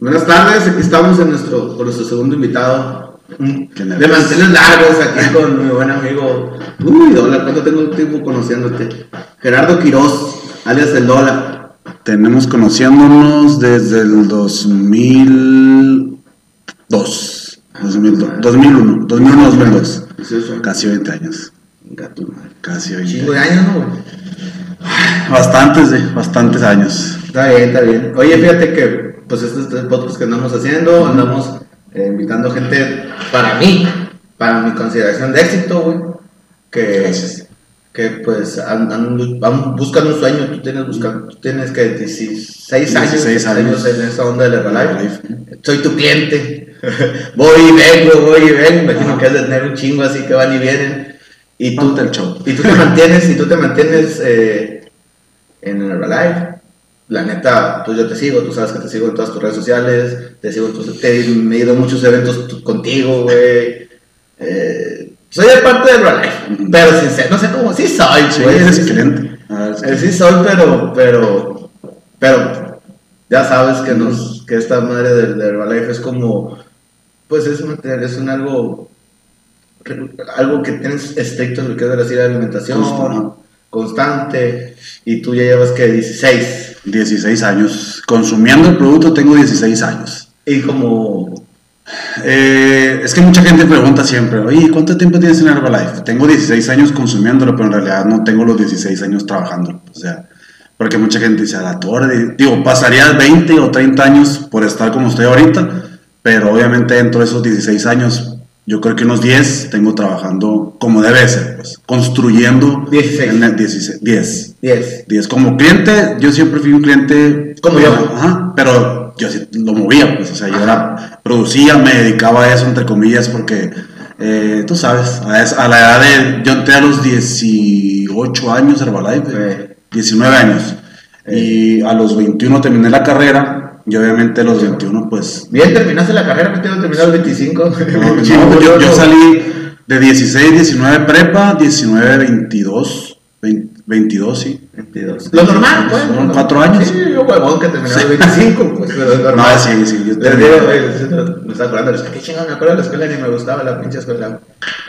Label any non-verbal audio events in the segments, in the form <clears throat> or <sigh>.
Buenas tardes, aquí estamos en nuestro, con nuestro segundo invitado. Qué De manteles largos, aquí con mi buen amigo. Uy, Dola, ¿cuánto tengo tiempo conociéndote? Gerardo Quiroz, alias el Dola. Tenemos conociéndonos desde el 2002. 2002 2001, 2001, 2002. ¿Es eso? Casi 20 años. Casi 20 Chingo de años, ¿no? Bastantes, bastantes años. Está bien, está bien. Oye, fíjate que, pues, este es el podcast que andamos haciendo, andamos eh, invitando gente para mí, para mi consideración de éxito, güey. Que, Gracias. que pues, an- an- van- buscan un sueño. Tú tienes, buscan, tú tienes que 16 años, 16 años. en esa onda del Herbalife. Soy tu cliente. <laughs> voy y vengo, voy y vengo. Me imagino que has de tener un chingo así que van y vienen. Y tú, el show. y tú te mantienes, y tú te mantienes eh, en el Herbalife. La neta, pues yo te sigo, tú sabes que te sigo en todas tus redes sociales, te sigo en tus, te, me he ido a muchos eventos contigo, güey. Eh, soy de parte del Herbalife, Ujú. pero sincero, no sé cómo, sí soy, güey. eres sí. Ah, es eh, sí soy, pero, pero, pero, ya sabes que nos, que esta madre del, del Herbalife es como, pues es un, es un algo, algo que tienes estricto, lo que es decir, alimentación, Constante. constante, y tú ya llevas que 16, 16 años. Consumiendo el producto tengo 16 años. y como, Eh, es que mucha gente pregunta siempre, oye, ¿cuánto tiempo tienes en Herbalife? Tengo 16 años consumiéndolo, pero en realidad no tengo los 16 años trabajando. O sea, porque mucha gente dice, a la torre, digo, pasaría 20 o 30 años por estar como estoy ahorita, pero obviamente dentro de esos 16 años, yo creo que unos 10 tengo trabajando como debe ser, pues, construyendo 16. en el 16, 10. 10. 10. Como cliente, yo siempre fui un cliente. Como yo. Ajá, pero yo lo movía, pues, o sea, yo era, producía, me dedicaba a eso, entre comillas, porque eh, tú sabes, a, es- a la edad de. Yo entré a los 18 años Herbalife, Eh. 19 años. Y a los 21 terminé la carrera, y obviamente los 21, pues. Bien, terminaste la carrera, que terminar a los 25. no, <laughs> no, Chingo, yo, yo no. salí de 16, 19 prepa, 19, 22, 20 22, sí. 22. Lo normal, pues. Fueron ¿no? cuatro años. Sí, yo huevón que terminé a los 25, pues, pero es normal. No, sí, sí, yo también. digo, me estaba acordando, es que qué chingón, me acuerdo de la escuela ni me gustaba la pinche escuela.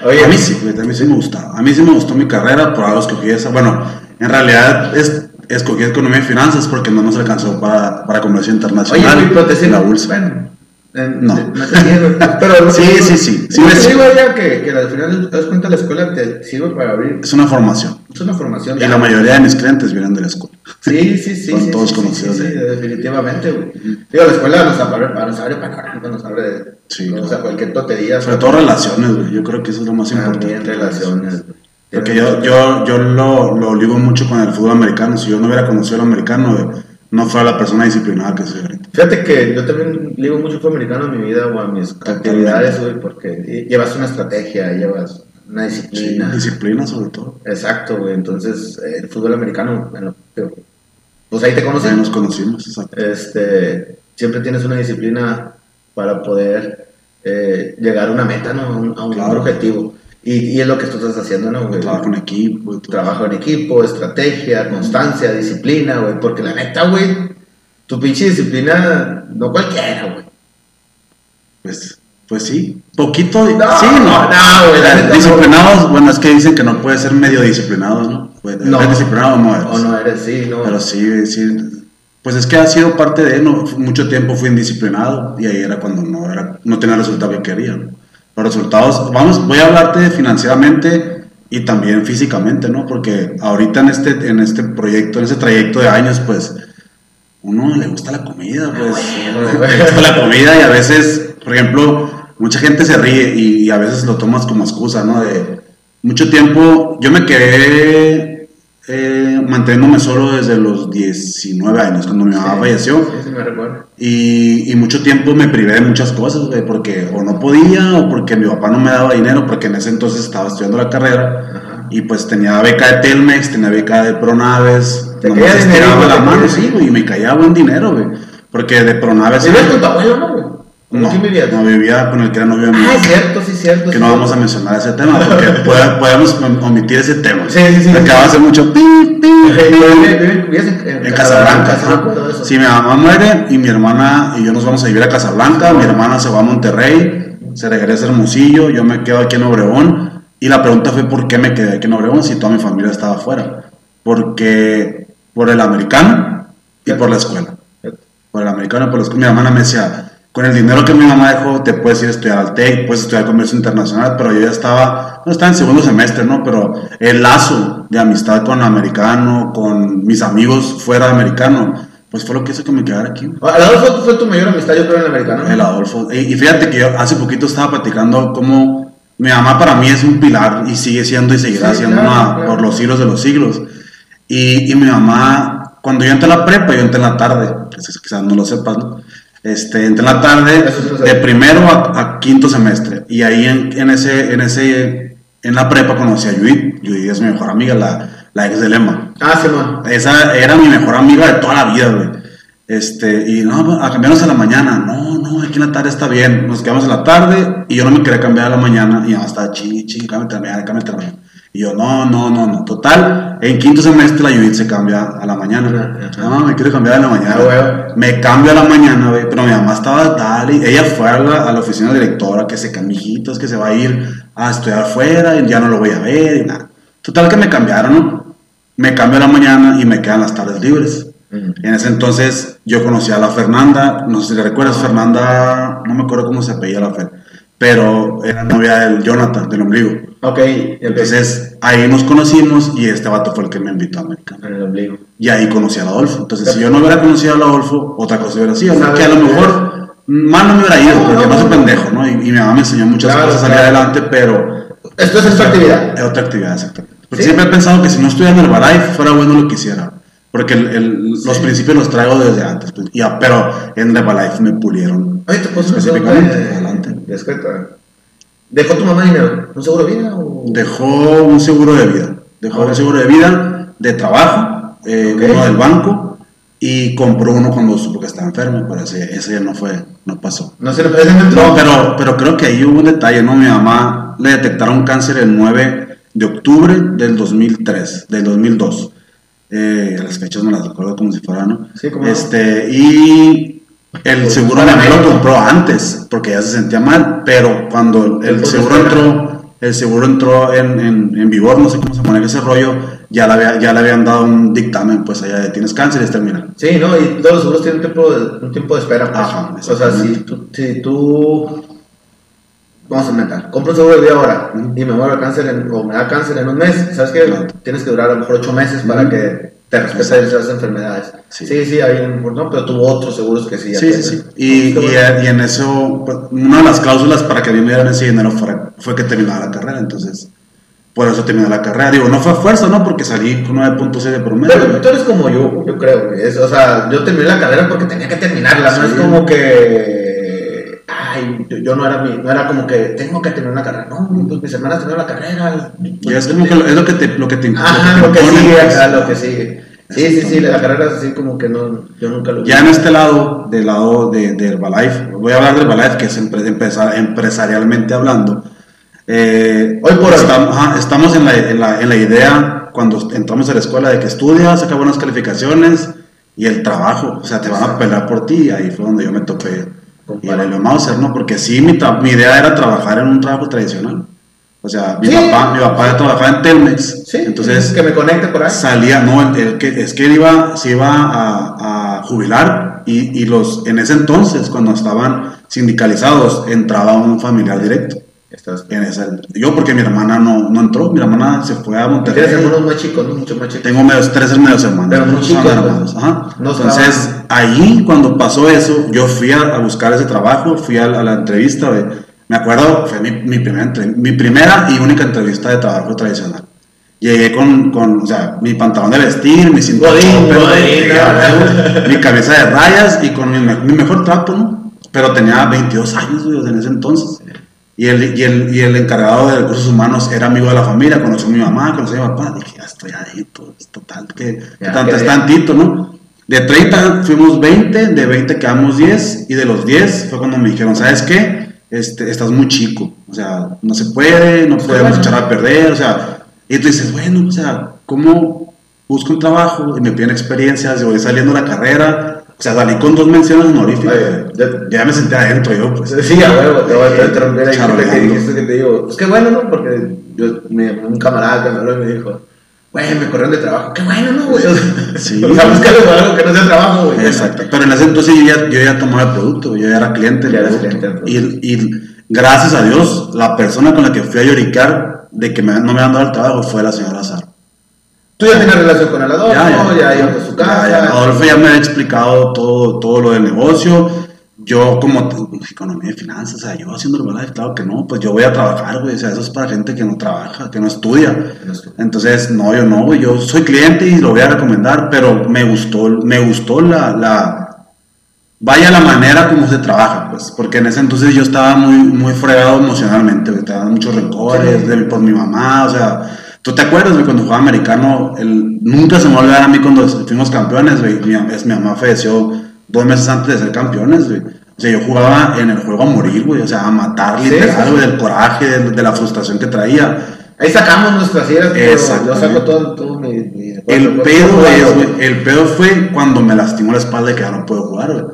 Oye, a mí sí, a mí sí me gustaba. A mí sí me gustó mi carrera, por algo escogí esa. Bueno, en realidad es, escogí economía y finanzas porque no nos alcanzó para, para comercio Oye, internacional. te la bolsa. Bueno, en- No. te- te sirve, Pero <laughs> Sí, sí, sí, sí sirve. digo ya que, que al final te das cuenta la escuela te sirve para abrir. Es una formación. Es una formación. Y la mayoría de mis clientes vienen de la escuela. Sí, sí, sí. <laughs> Son sí, todos sí, conocidos Sí, sí, de- definitivamente, güey. Digo, la escuela nos abre, nos abre nos abre. Sí, o sea, cualquier tontería. Sobre todo relaciones, güey. Yo creo que eso es lo más importante. También relaciones. güey. Porque yo, yo, yo lo, lo ligo mucho con el fútbol americano. Si yo no hubiera conocido el americano, güey, no fuera la persona disciplinada que soy ahorita. Fíjate que yo también ligo mucho fútbol americano en mi vida o a mis actividades, güey, porque llevas una estrategia, llevas una Sí, disciplina. disciplina sobre todo. Exacto, güey. Entonces, eh, el fútbol americano, bueno, pues ahí te Ahí conocí. nos conocimos, exacto. Este, siempre tienes una disciplina para poder eh, llegar a una meta, ¿no? A un, a un Claro. objetivo. Y, y es lo que tú estás haciendo, ¿no, güey? Trabajo en equipo todo. Trabajo en equipo, estrategia, constancia, disciplina, güey. Porque la neta, güey, tu pinche disciplina, no cualquiera, güey. Pues, pues sí, poquito. sí, No, no. güey, la neta, no. Disciplinados, bueno, es que dicen que no puede ser medio disciplinado, ¿no? Pues, No. ¿eres disciplinado o no eres? O no eres, sí, no. Pero sí, sí. Pues es que ha sido parte de, no, mucho tiempo fui indisciplinado y ahí era cuando no, era, no tenía el resultado que quería. ¿no? Los resultados, vamos, voy a hablarte financieramente y también físicamente, ¿no? Porque ahorita en este, en este proyecto, en este trayecto de años, pues, uno le gusta la comida, pues, bueno, le gusta la comida y a veces, por ejemplo, mucha gente se ríe y, y a veces lo tomas como excusa, ¿no? De mucho tiempo, yo me quedé eh, manteniéndome solo desde los 19 años, cuando mi mamá Sí, falleció. Sí, sí, me recuerdo. Y, y mucho tiempo me privé de muchas cosas, güey, porque o no podía, o porque mi papá no me daba dinero, porque en ese entonces estaba estudiando la carrera. Ajá. Y pues tenía beca de Telmex, tenía beca de Pronaves. Te nomás caía estiraba la mano, sí, güey, y me caía buen dinero, güey. Porque de Pronaves. Con tu abuelo, ¿no, güey? ¿Con No, quién vivías? no vivía con el que era novio de mi Ah, es cierto, sí, cierto. que sí, no cierto. vamos a mencionar ese tema <laughs> porque podemos omitir ese tema. Sí, sí, sí, Acaba sí. de hacer mucho pi, pi, en, Casablanca. eso. Sí, mi mamá muere y mi hermana y yo nos vamos a vivir a Casablanca. Mi hermana se va a Monterrey, se regresa a Hermosillo, yo me quedo aquí en Obregón. Y la pregunta fue: ¿por qué me quedé aquí en Obregón si toda mi familia estaba afuera? Porque por el americano y por la escuela. Por el americano y por la escuela. Mi hermana me decía: con el dinero que mi mamá dejó, te puedes ir a estudiar al TEC, puedes estudiar comercio internacional. Pero yo ya estaba, no estaba en segundo semestre, ¿no? Pero el lazo de amistad con americano, con mis amigos fuera de americano, pues fue lo que hizo que me quedara aquí. Al Adolfo fue tu mayor amistad, yo creo, en el americano. El Adolfo. Y, y fíjate que yo hace poquito estaba platicando cómo mi mamá para mí es un pilar y sigue siendo y seguirá Sí, siendo claro, una- claro. por los siglos de los siglos. Y, y mi mamá, cuando yo entré a la prepa, yo entré en la tarde, quizás quizás no lo sepas, ¿no? Este, entré en la tarde sí de primero a, a quinto semestre. Y ahí en, en ese, en ese, en la prepa conocí a Judith. Judith es mi mejor amiga, la, la ex de Lema. Ah, Simón. Esa era mi mejor amiga de toda la vida, güey. Este, y no, a cambiarnos a la mañana. No, no, aquí en la tarde está bien. Nos quedamos en la tarde y yo no me quería cambiar a la mañana. Y mi mamá estaba ching, ching, cámbiate la mañana, cámbiate a la mañana. Y yo, no, no, no, no. Total, en quinto semestre la Judith se cambia a la mañana. Ajá. No, me quiero cambiar a la mañana. Ah, güey. Me cambio a la mañana, güey. Pero mi mamá estaba dale. Ella fue a la, a la oficina directora que se camijitos, que se va a ir a estudiar afuera y ya no lo voy a ver y nada. Total que me cambiaron, ¿no? Me cambio a la mañana y me quedan las tardes libres. En ese entonces yo conocí a la Fernanda, no sé si le recuerdas, Fernanda, no me acuerdo cómo se apellía la Fer, pero era novia del Jonathan, del ombligo. Ok, Entonces ahí nos conocimos y este vato fue el que me invitó a América. El. Y ahí conocí a Adolfo. Entonces si yo no hubiera conocido a Adolfo, otra cosa hubiera sido, ¿no? Que a lo mejor mal no me hubiera ido, porque no, soy pendejo, ¿no? Y, y mi mamá me enseñó muchas Claro, cosas a salir claro. adelante, pero Esto es esta actividad. es otra actividad, exactamente. Porque Sí. siempre he pensado que si no estuviera en Herbalife, fuera bueno lo que hiciera. Porque el- el- los Sí. principios los traigo desde antes. pues, y a- pero en Herbalife me pulieron. Oye, te Específicamente, adelante. discreta. ¿Dejó tu mamá dinero? ¿Un seguro de vida? O... Dejó un seguro de vida. Dejó un seguro de vida de trabajo, eh, Ok. uno del banco, y compró uno cuando supo que estaba enfermo. Pero ese, ese ya no fue, no pasó. No sé, ese no pero, pero creo que ahí hubo un detalle, ¿no? Mi mamá le detectaron cáncer el 9 de octubre del 2003, del 2002. Eh, las fechas no las recuerdo como si fueran, ¿no? Sí, cómo no. Este, y el Pues, seguro mamá lo compró antes, porque ya se sentía mal, pero cuando el Pues, seguro espera. entró, el seguro entró en, en, en vigor, no sé cómo se pone ese rollo, ya le, había- ya le habían dado un dictamen, pues allá de tienes cáncer y es terminal. Sí, ¿no? Y todos los seguros tienen un tiempo de, un tiempo de espera. Pues. Ajá, o sea, si tú, si tú. Vamos a inventar. Compro un seguro de vida ahora y me muero de cáncer en- o me da cáncer en un mes. ¿Sabes qué? Claro. Tienes que durar a lo mejor ocho meses para que te respeten esas enfermedades. Sí. Sí, sí, ahí no, pero tuvo otros seguros que sí. ya Sí, sí, sí. Y, Qué y, en eso, pues, una de las cláusulas para que a mí me dieran ese dinero fue, fue que terminara la carrera, entonces, por eso terminé la carrera. Digo, no fue a fuerza, ¿no? Porque salí con 9.6 de promedio. Pero tú eres como yo, yo creo, güey. Es- o sea, yo terminé la carrera porque tenía que terminarla. No es como que. Ay, yo, yo no era mi, no era como que tengo que terminar una carrera. No, pues mis hermanas terminaron la carrera. Y es como que lo, es lo que te, lo que te, Ajá, lo lo que que te imponen, sigue, pues. acá, lo que sigue. Sí, sí, sí, la carrera es así como que no, yo nunca lo vi. Ya en este lado, del lado de, de Herbalife, voy a hablar de Herbalife, que es empre- empezar- empresarialmente hablando. Eh, Hoy por hoy. estamos, ajá, estamos en, la, en, la, en la idea, cuando entramos a la escuela, de que estudias, saca buenas calificaciones y el trabajo, o sea, te van a pelear por ti. Ahí fue donde yo me topé y el Mauser, ¿no? Porque sí, mi, mi idea era trabajar en un trabajo tradicional. O sea, mi, Sí. papá, mi papá ya trabajaba en Telmex. Sí, entonces que me conecte por ahí. salía, no, el, el que, es que él iba, se iba a, a jubilar y, y los, en ese entonces, cuando estaban sindicalizados, entraba un familiar directo. Estás. En ese, yo porque mi hermana no, no entró, mi hermana se fue a Tienes Monterrey. hermanos más chicos, ¿no? Mucho más chicos. Tengo medios, tres medios hermanos. Pero muy chicos, hermanos, ajá. No Entonces, estaban- ahí cuando pasó eso, yo fui a, a buscar ese trabajo, fui a, a la entrevista, me acuerdo, fue mi, mi, primera, mi primera y única entrevista de trabajo tradicional. Llegué con, con o sea, mi pantalón de vestir, mi cinturón, mi cabeza de rayas y con mi mejor trapo, ¿no? Pero tenía 22 años, güey, en ese entonces. Y el, y, el, y el encargado de recursos humanos era amigo de la familia, conoció a mi mamá, conoció a mi papá. Dije, ya estoy adentro, es total, que, Ya, tanto es tantito, ¿no? De 30 fuimos 20, de 20 quedamos 10 y de los 10 fue cuando me dijeron, ¿sabes qué? Este, estás muy chico, o sea, no se puede, no podemos echar a perder, o sea, y tú dices, bueno, o sea, ¿cómo busco un trabajo y me piden experiencias y voy saliendo de la carrera? O sea, salí con dos menciones honoríficas. Oye, ya- ya me senté adentro yo, pues. Sí, a huevo, te voy a interrumpir ahí. Charoleando. que te dijiste que te digo, pues qué bueno, ¿no? Porque yo, me, un camarada que me habló y me dijo, güey, me corrieron de trabajo. Qué bueno, ¿no, güey? Sí. <laughs> O sea, búscale algo que no sea trabajo, güey. Exacto. Pero en ese entonces yo ya, yo ya tomaba el producto, yo ya era cliente Ya producto. cliente Y, y gracias a Dios, la persona con la que fui a lloricar de que me- no me habían dado el trabajo fue la señora Sara. Tú ya tenías relación con el Adolfo, ya, ibas a su casa. Ya, ya. Adolfo ya me ha explicado todo, todo lo del negocio. Yo, como economía y finanzas, o sea, yo haciendo Herbalife, claro que no, pues yo voy a trabajar, güey. O sea, eso es para gente que no trabaja, que no estudia. Entonces, no, yo no, güey. Yo soy cliente y lo voy a recomendar, pero me gustó, me gustó la, la, vaya la manera como se trabaja, pues, porque en ese entonces yo estaba muy, muy fregado emocionalmente, güey, te daban muchos rencores Sí. de, por mi mamá, o sea, tú te acuerdas, güey, cuando jugaba americano, el, nunca se me va a mí cuando fuimos campeones, güey, mi, es- mi mamá falleció dos meses antes de ser campeones, güey. O sea, yo jugaba en el juego a morir, güey, o sea, a matar literal, sí. güey, del coraje, de, de la frustración que traía. Ahí sacamos nuestras ideas, pero yo saco todo, todo mi, mi El recuerdo. pedo, Todo, es, el pedo fue cuando me lastimó la espalda y que ya no puedo jugar, güey.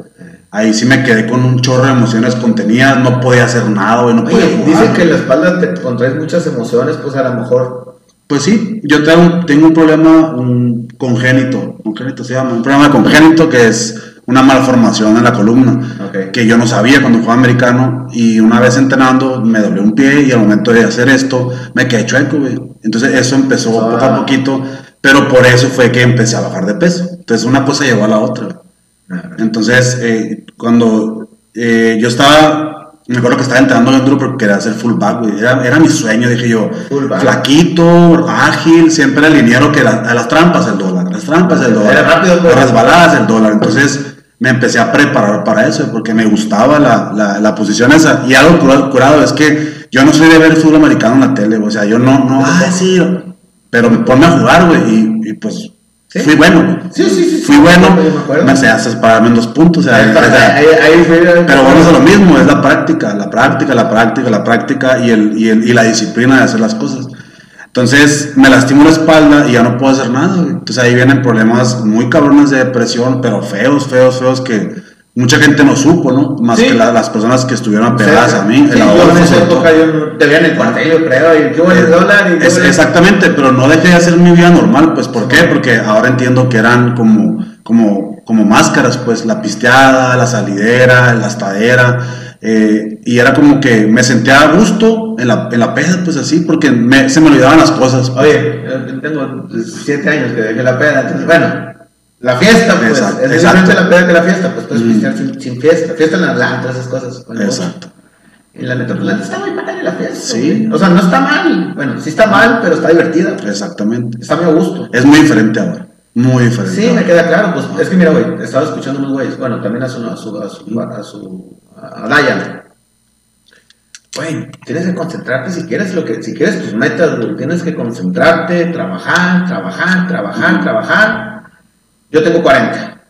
Ahí sí me quedé con un chorro de emociones contenidas, no podía hacer nada, güey, no podía Oye, jugar. dicen que en la espalda te contraes muchas emociones, pues a lo mejor. Pues sí, yo tengo, tengo un problema un congénito, congénito se llama, un problema congénito que es una malformación en la columna, que yo no sabía cuando jugaba americano y una vez entrenando me doblé un pie y al momento de hacer esto me quedé chueco, güey. Entonces eso empezó Ah. poco a poquito, pero por eso fue que empecé a bajar de peso. Entonces una cosa llevó a la otra. Entonces, eh, cuando eh, yo estaba, me acuerdo que estaba entrenando bien duro porque quería hacer fullback, güey. Era, era mi sueño, dije yo. Fullback. Flaquito, ágil, siempre era liniero que la- a las trampas el dólar, las trampas el dólar. Era rápido, pues. Las resbaladas el dólar. Entonces me empecé a preparar para eso porque me gustaba la, la, la posición esa. Y algo curado, curado es que yo no soy de ver fútbol americano en la tele, o sea, yo no, no, ah, sí, pero me ponme a jugar, güey, y, y pues ¿Sí? fui bueno. Sí, sí, sí, Fui sí, bueno, me me enseñaste a pararme en dos puntos, o sea, Ahí, o sea, ahí, ahí fue- pero vamos a lo mismo, es la práctica, la práctica, la práctica, la práctica y, el, y, el- y la disciplina de hacer las cosas. Entonces me lastimo la espalda y ya no puedo hacer nada. Entonces ahí vienen problemas muy cabrones de depresión, pero feos, feos, feos que mucha gente no supo, ¿no? Más Sí. que la- las personas que estuvieron pegadas a mí. Sí, yo en esa época yo te veía en el cuartel, yo creo, y bueno el dólar. Y Es- exactamente, pero no dejé de hacer mi vida normal, pues ¿por qué? Porque ahora entiendo que eran como, como, como máscaras, pues la pisteada, la salidera, la estadera, eh, y era como que me sentía a gusto en la, en la peda, pues así, porque me- se me olvidaban las cosas. pues. Oye, yo tengo 17 años que dejé la peda, entonces, bueno, la fiesta, pues, Exacto, es diferente la peda que la fiesta, pues puedes Mm. pistear sin, sin fiesta, fiesta en la Atlanta, esas cosas. Exacto. Y la neta, pues la neta está muy padre la fiesta. Sí. güey. O sea, no está mal, bueno, sí está mal, pero está divertida. Exactamente. Está muy a gusto. Es muy diferente ahora, muy diferente. Sí, me queda claro, pues es que mira, güey, estaba escuchando unos güeyes, bueno, también a su, a su, a su, a su, a Dayan. Güey, tienes que concentrarte si quieres lo que, si quieres tus metas, güey, tienes que concentrarte, trabajar, trabajar, trabajar, trabajar. Yo tengo 40,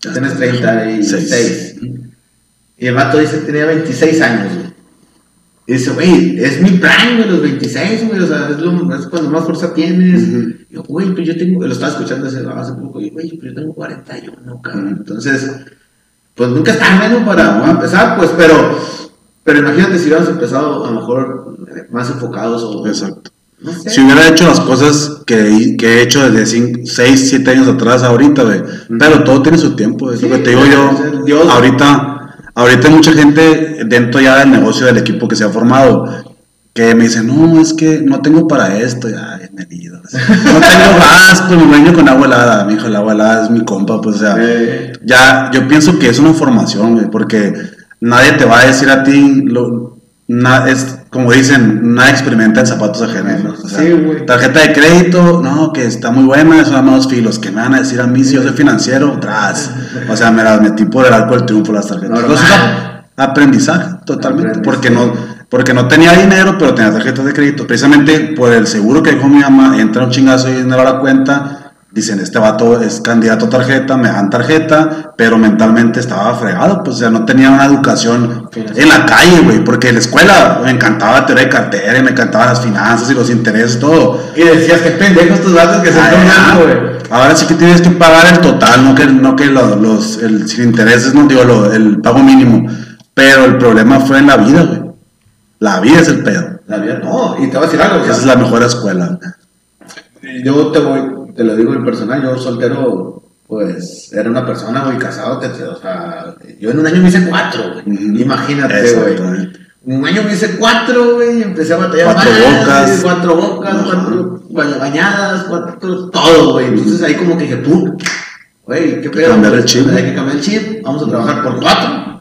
tú tienes 36. Seis. Y el vato dice que tenía 26 años, güey. Y dice, güey, es mi prime, güey, los 26, güey, o sea, es, lo, es cuando más fuerza tienes. Y yo, güey, pues yo tengo, lo estaba escuchando hace, hace poco, y güey, pues yo tengo 41, cabrón. Entonces, pues nunca está bueno para, para empezar, pues, pero, pero imagínate si hubiéramos empezado a lo mejor eh, más enfocados o, Exacto. No sé. Si hubiera hecho las cosas que, que he hecho desde 6, 7 años atrás, ahorita, güey. Pero todo tiene su tiempo, es lo que te digo yo. Dios- Ahorita, ahorita hay mucha gente dentro ya del negocio del equipo que se ha formado que me dice, no, es que no tengo para esto. Ay, me ido. No tengo gas, pues me baño con agua helada. Mi hijo, el agua helada es mi compa, pues, o sea. Eh, Ya, yo pienso que es una formación, güey, porque nadie te va a decir a ti, lo, na- es como dicen, nadie experimenta en zapatos ajenos. ¿no? O sea, Sí, güey. Tarjeta de crédito, no, que está muy buena, son más filos, que me van a decir a mí si yo soy financiero, tras. O sea, me las metí por el arco del triunfo las tarjetas. Entonces, aprendizaje, totalmente, Aprendizaje. porque no... Porque no tenía dinero, pero tenía tarjetas de crédito. Precisamente por el seguro que dejó mi mamá, entra un chingazo y dinero a la cuenta, dicen, este vato es candidato a tarjeta, me dan tarjeta, pero mentalmente estaba fregado, pues, o sea, no tenía una educación en la calle, güey, porque en la escuela me encantaba la teoría de cartera, y me encantaban las finanzas y los intereses, todo. Y decías, qué pendejos tus datos que se están ah, dando, güey. Ahora sí que tienes que pagar el total, no que, no que los, los- el, sin intereses, no digo lo- el pago mínimo, pero el problema fue en la vida, güey. La vida es el pedo. La vida no, y te voy a decir algo, Esa es la mejor escuela. Yo te voy, te lo digo en personal, yo soltero, pues, era una persona, güey, casado, te- o sea, yo en un año me hice cuatro, güey. Imagínate, güey. Un año me hice cuatro, güey, empecé a batallar Cuatro más, bocas. cuatro bocas, cuatro ba- bañadas, cuatro, todo, güey. Entonces ahí como que dije, pum, güey, qué pedo. cambiar el chip, Hay que cambiar el chip, vamos a trabajar por cuatro.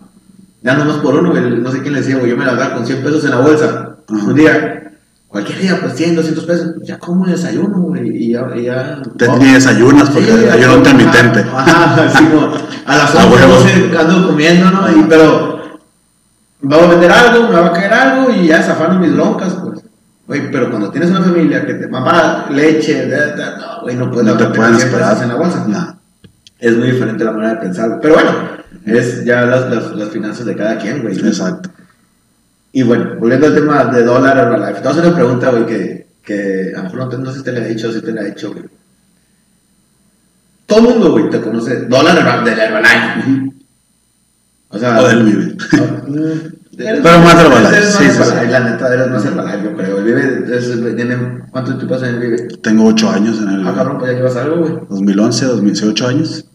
Ya no más por uno, güey, no sé quién le decía, güey, yo me la daba con 100 pesos en la bolsa. Un día, cualquier día, pues 100, 200 pesos, pues ya como desayuno, güey, y ya, y ya. Te, oh. ni desayunas porque Sí, ayuno ajá, intermitente. Ajá, sí, como a las <laughs> A 11 huevo. 12 ando comiendo, ¿no? Y, pero vamos a vender algo, me va a caer algo y ya zafando mis broncas, pues. Güey, pero cuando tienes una familia que te mamá, leche, da, da, no, güey, no puedes No te pueden 100 pesos esperar. en la bolsa. Nah. Es muy diferente la manera de pensar. Pero bueno, es ya las, las, las finanzas de cada quien, güey. Exacto. Y bueno, volviendo al tema de dólar Herbalife, te voy a hacer una pregunta, güey, que, que a lo mejor no, te- no sé si te la he dicho o si te la he hecho, güey. Todo el mundo, güey, te conoce dólar del Herbalife. O sea, O del Vive. <laughs> Pero más Herbalife, sí, sí, sí. La neta, eres más Herbalife, yo creo. El Vive, tiene, ¿cuánto tiempo en el Vive? Tengo ocho años en el Ah, cabrón, pues ya llevas algo, güey. 2011, 2018 años.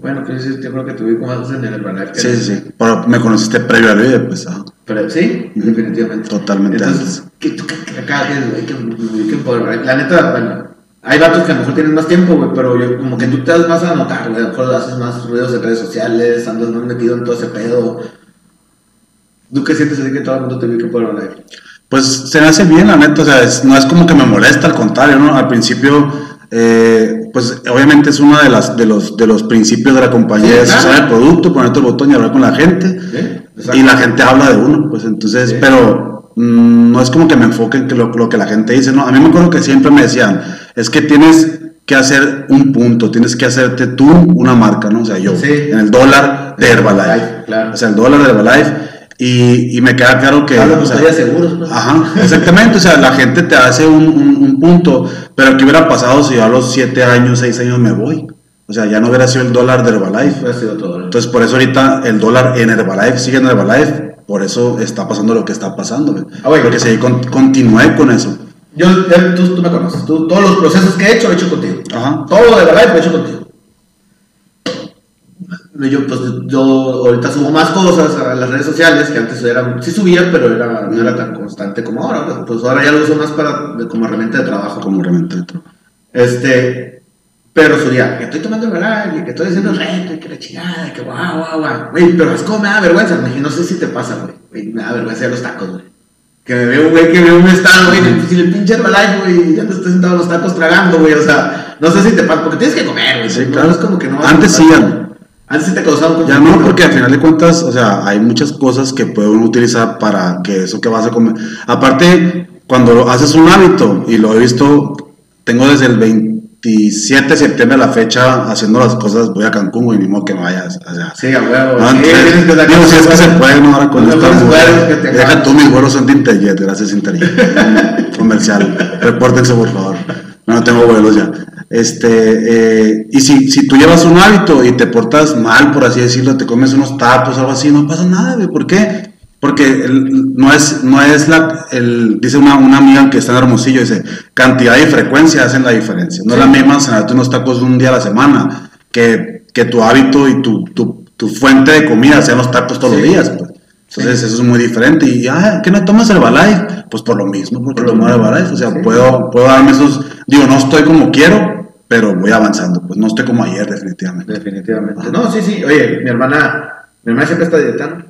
Bueno, pues yo creo que tuve más en el Herbalife. Sí, sí, sí. Pero me conociste previo al Vive, pues. ah. Pero sí, definitivamente. Totalmente Entonces, ¿qué, tú, qué, qué acá tienes, güey? ¿Qué- qué poder, La neta, bueno, hay vatos que a lo mejor tienen más tiempo, güey, pero yo, como que tú te das más a notar, güey. A lo mejor haces más ruidos en redes sociales, andas más metido en todo ese pedo. ¿Tú qué sientes así que todo el mundo te ve que por live? Pues se me hace bien, la neta, o sea, es- no es como que me molesta, al contrario, ¿no? Al principio, eh, pues obviamente es uno de, las, de, los, de los principios de la compañía, Sí, es claro. usar el producto, ponerte el botón y hablar con la gente, Y la gente habla de uno, pues entonces, Sí. pero mm, no es como que me enfoque en que lo, lo que la gente dice, no, a mí me acuerdo que siempre me decían, es que tienes que hacer un punto, tienes que hacerte tú una marca, ¿no? O sea, yo, Sí. en el dólar de Herbalife, Claro. o sea, el dólar de Herbalife, y, y me queda claro que... Hablan o sea, seguros, pues. Ajá, exactamente, o sea, la gente te hace un, un- un punto, pero ¿qué hubiera pasado si yo a los 7 años, 6 años me voy? O sea, ya no hubiera sido el dólar de Herbalife. Ha sido todo. ¿no? Entonces, por eso ahorita el dólar en Herbalife sigue en Herbalife, por eso está pasando lo que está pasando, güey. Ah, güey. Porque si con, continué con eso. Yo, ya, tú, tú me conoces. Tú, todos los procesos que he hecho, he hecho contigo. Ajá. Todo de verdad lo he hecho contigo. Yo, pues, yo ahorita subo más cosas a las redes sociales que antes era, sí subía, pero era, no era tan constante como ahora. Pues, pues ahora ya lo uso más para, de- como herramienta de trabajo. Como realmente otro. Este, pero subía, que estoy tomando el y que estoy haciendo reto, y que la chingada, y que guau, guau, guau. Güey, pero es como me da vergüenza. Me dije, no sé si te pasa, güey. Güey, me da vergüenza de los tacos, güey. Que me veo un güey que veo un estado, güey, si el pinche Herbalife, güey, ya te estás sentado en los tacos tragando, güey, o sea, no sé si te pasa, porque tienes que comer, güey. Sí, no, claro. es como que no Antes sí. Antes sí te causaba un Ya no, porque al final de cuentas, o sea, hay muchas cosas que puede uno utilizar para que eso que vas a comer. Aparte, cuando haces un hábito, y lo he visto, tengo desde el 27 de septiembre a la fecha haciendo las cosas, voy a Cancún, güey, ni modo que me vayas. O sea, Sí, huevo. no, sí, digo, si es que se puede, no ahora con esta mujer. Deja tú, mis vuelos son de Interjet, gracias Interjet. <laughs> Comercial, repórtense por favor. No, no tengo vuelos ya. Este, eh, y si, si tú llevas un hábito y te portas mal, por así decirlo, te comes unos tacos o algo así, no pasa nada, güey. ¿Por qué? Porque el- no es, no es la, el, dice una, una amiga que está en Hermosillo, dice, cantidad y frecuencia hacen la diferencia. No es la misma cenarte unos tacos un día a la semana, que, que tu hábito y tu, tu, tu fuente de comida sean los tacos todos Sí. los días, pues. Entonces eso es muy diferente. Y, ah, ¿qué no tomas Herbalife? Pues por lo mismo, porque Por tomo mismo. Herbalife. O sea, Sí. puedo, puedo darme esos, digo, no estoy como quiero, pero voy avanzando. Pues no estoy como ayer, definitivamente. Definitivamente. No, sí, sí. Oye, mi hermana, mi hermana siempre está dietando.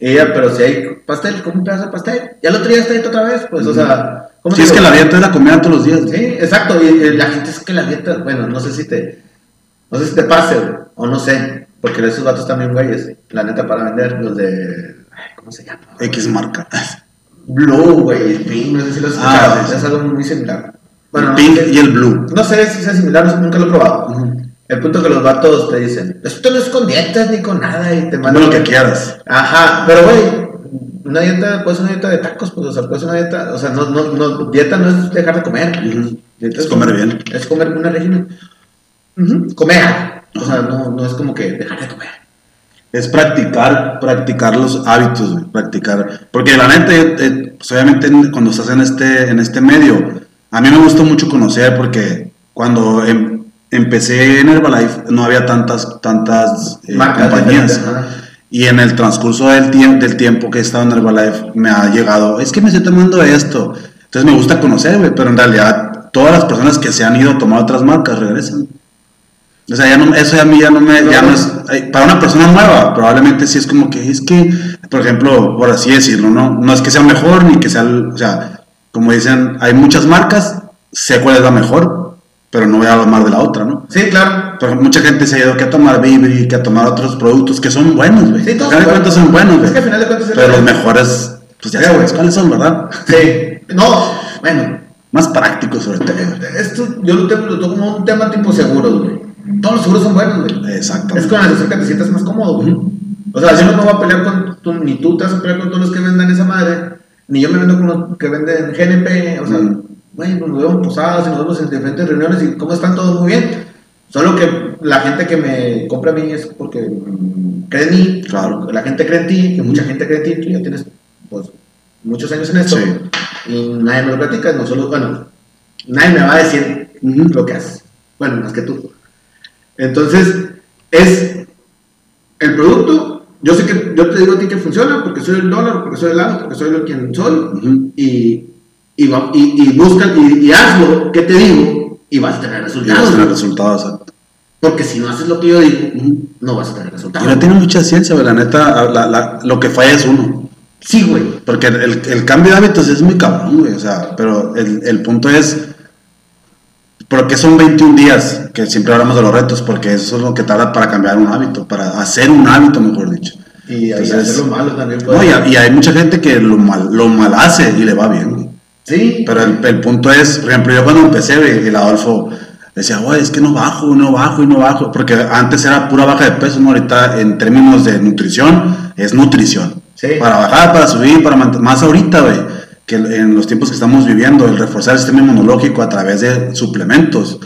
Ella, pero si hay pastel, come un pedazo de pastel. Ya el otro día está dieta otra vez, pues, o sea. ¿cómo Si es que la dieta es la comida todos los días. Sí, exacto. Y, y la gente es que la dieta, bueno, no sé si te. No sé si te pase, güey, o no sé. Porque esos vatos también, güeyes. La neta para vender, los de. ay, ¿Cómo se llama? X marca. <laughs> Blue, güey, Spring, no sé si lo has Ah. Es algo muy similar. Bueno, el no pink sé. y el blue. No sé si sea similar, nunca lo he probado. Ujú. El punto que los vatos te dicen, esto no es con dietas ni con nada y te mandan lo que quieras. Ajá, pero güey, una dieta puede ser una dieta de tacos, pues, o sea, puede ser una dieta, o sea, no, no, no, dieta no es dejar de comer. Dieta Es comer bien. Es comer una régimen. Ujú, Comer. O sea, no, no es como que dejar de comer. Es practicar, practicar los hábitos, güey, practicar. Porque la neta, eh, eh, pues, obviamente en- cuando estás en este, en este medio, a mí me gusta mucho conocer porque cuando em- empecé en Herbalife no había tantas, tantas eh, compañías. Y en el transcurso del, tiempo del tiempo que he estado en Herbalife me ha llegado, es que me estoy tomando esto. Entonces me gusta conocer, güey, pero en realidad todas las personas que se han ido a tomar otras marcas regresan. O sea, ya no, eso a mí ya no me, ya no es, para una persona nueva, probablemente sí es como que, es que, por ejemplo, por así decirlo, ¿no? No es que sea mejor ni que sea, o sea, como dicen, hay muchas marcas, sé cuál es la mejor, pero no voy a hablar de la otra, ¿no? Sí, claro. Pero mucha gente se ha ido que a tomar Vibri, que a tomar otros productos que son buenos, güey. Sí, todos al final de cuentas son buenos, Es güey. que al final de cuentas es Pero lo los mejores, pues ya sabes güey. cuáles son, ¿verdad? Sí. No, bueno, Más prácticos sobre todo. esto yo lo tengo, como un tema tipo seguros, güey. Todos los seguros son buenos, güey. Exactamente. Es con la que te sientas más cómodo, güey. O sea, yo no me voy a pelear con, ni tú te vas a pelear con todos los que vendan esa madre, ni yo me vendo con los que venden GNP, o sea. Güey, nos vemos posadas y nos vemos en diferentes reuniones y cómo están todos muy bien. Solo que la gente que me compra a mí es porque mm, cree en mí, Claro. la gente cree en ti, que mucha gente cree en ti, tú ya tienes pues muchos años en esto Sí. y nadie me lo platica, no solo, bueno, nadie me va a decir lo que haces. Bueno, más que tú. Entonces, es el producto. Yo sé que yo te digo a ti que funciona porque soy el dólar, porque soy el lado, porque soy lo quien soy. Y, y, va- y, y busca y, y hazlo, que te digo, y vas a tener Y vas resultados. a tener resultados, exacto. Porque si no haces lo que yo digo, no vas a tener Y resultados. no tiene mucha ciencia, güey. La neta, la- la- lo que falla es uno. Sí, güey. Porque el, el cambio de hábitos es muy cabrón, güey. O sea, pero el, el punto es. ¿Por qué son 21 días? Que siempre hablamos de los retos, porque eso es lo que tarda para cambiar un hábito, para hacer un hábito, mejor dicho. Y, Entonces- hacerlo malo también. No, puede y, ser. y hay mucha gente que lo mal, lo mal hace y le va bien. Sí, Pero el, el punto es, por ejemplo, yo cuando empecé, el Adolfo decía, güey, es que no bajo, no bajo y no bajo. Porque antes era pura baja de peso, ¿no? Ahorita en términos de nutrición, es nutrición. Sí. Para bajar, para subir, para mantener. Más ahorita, güey, que en los tiempos que estamos viviendo, el reforzar el sistema inmunológico a través de suplementos.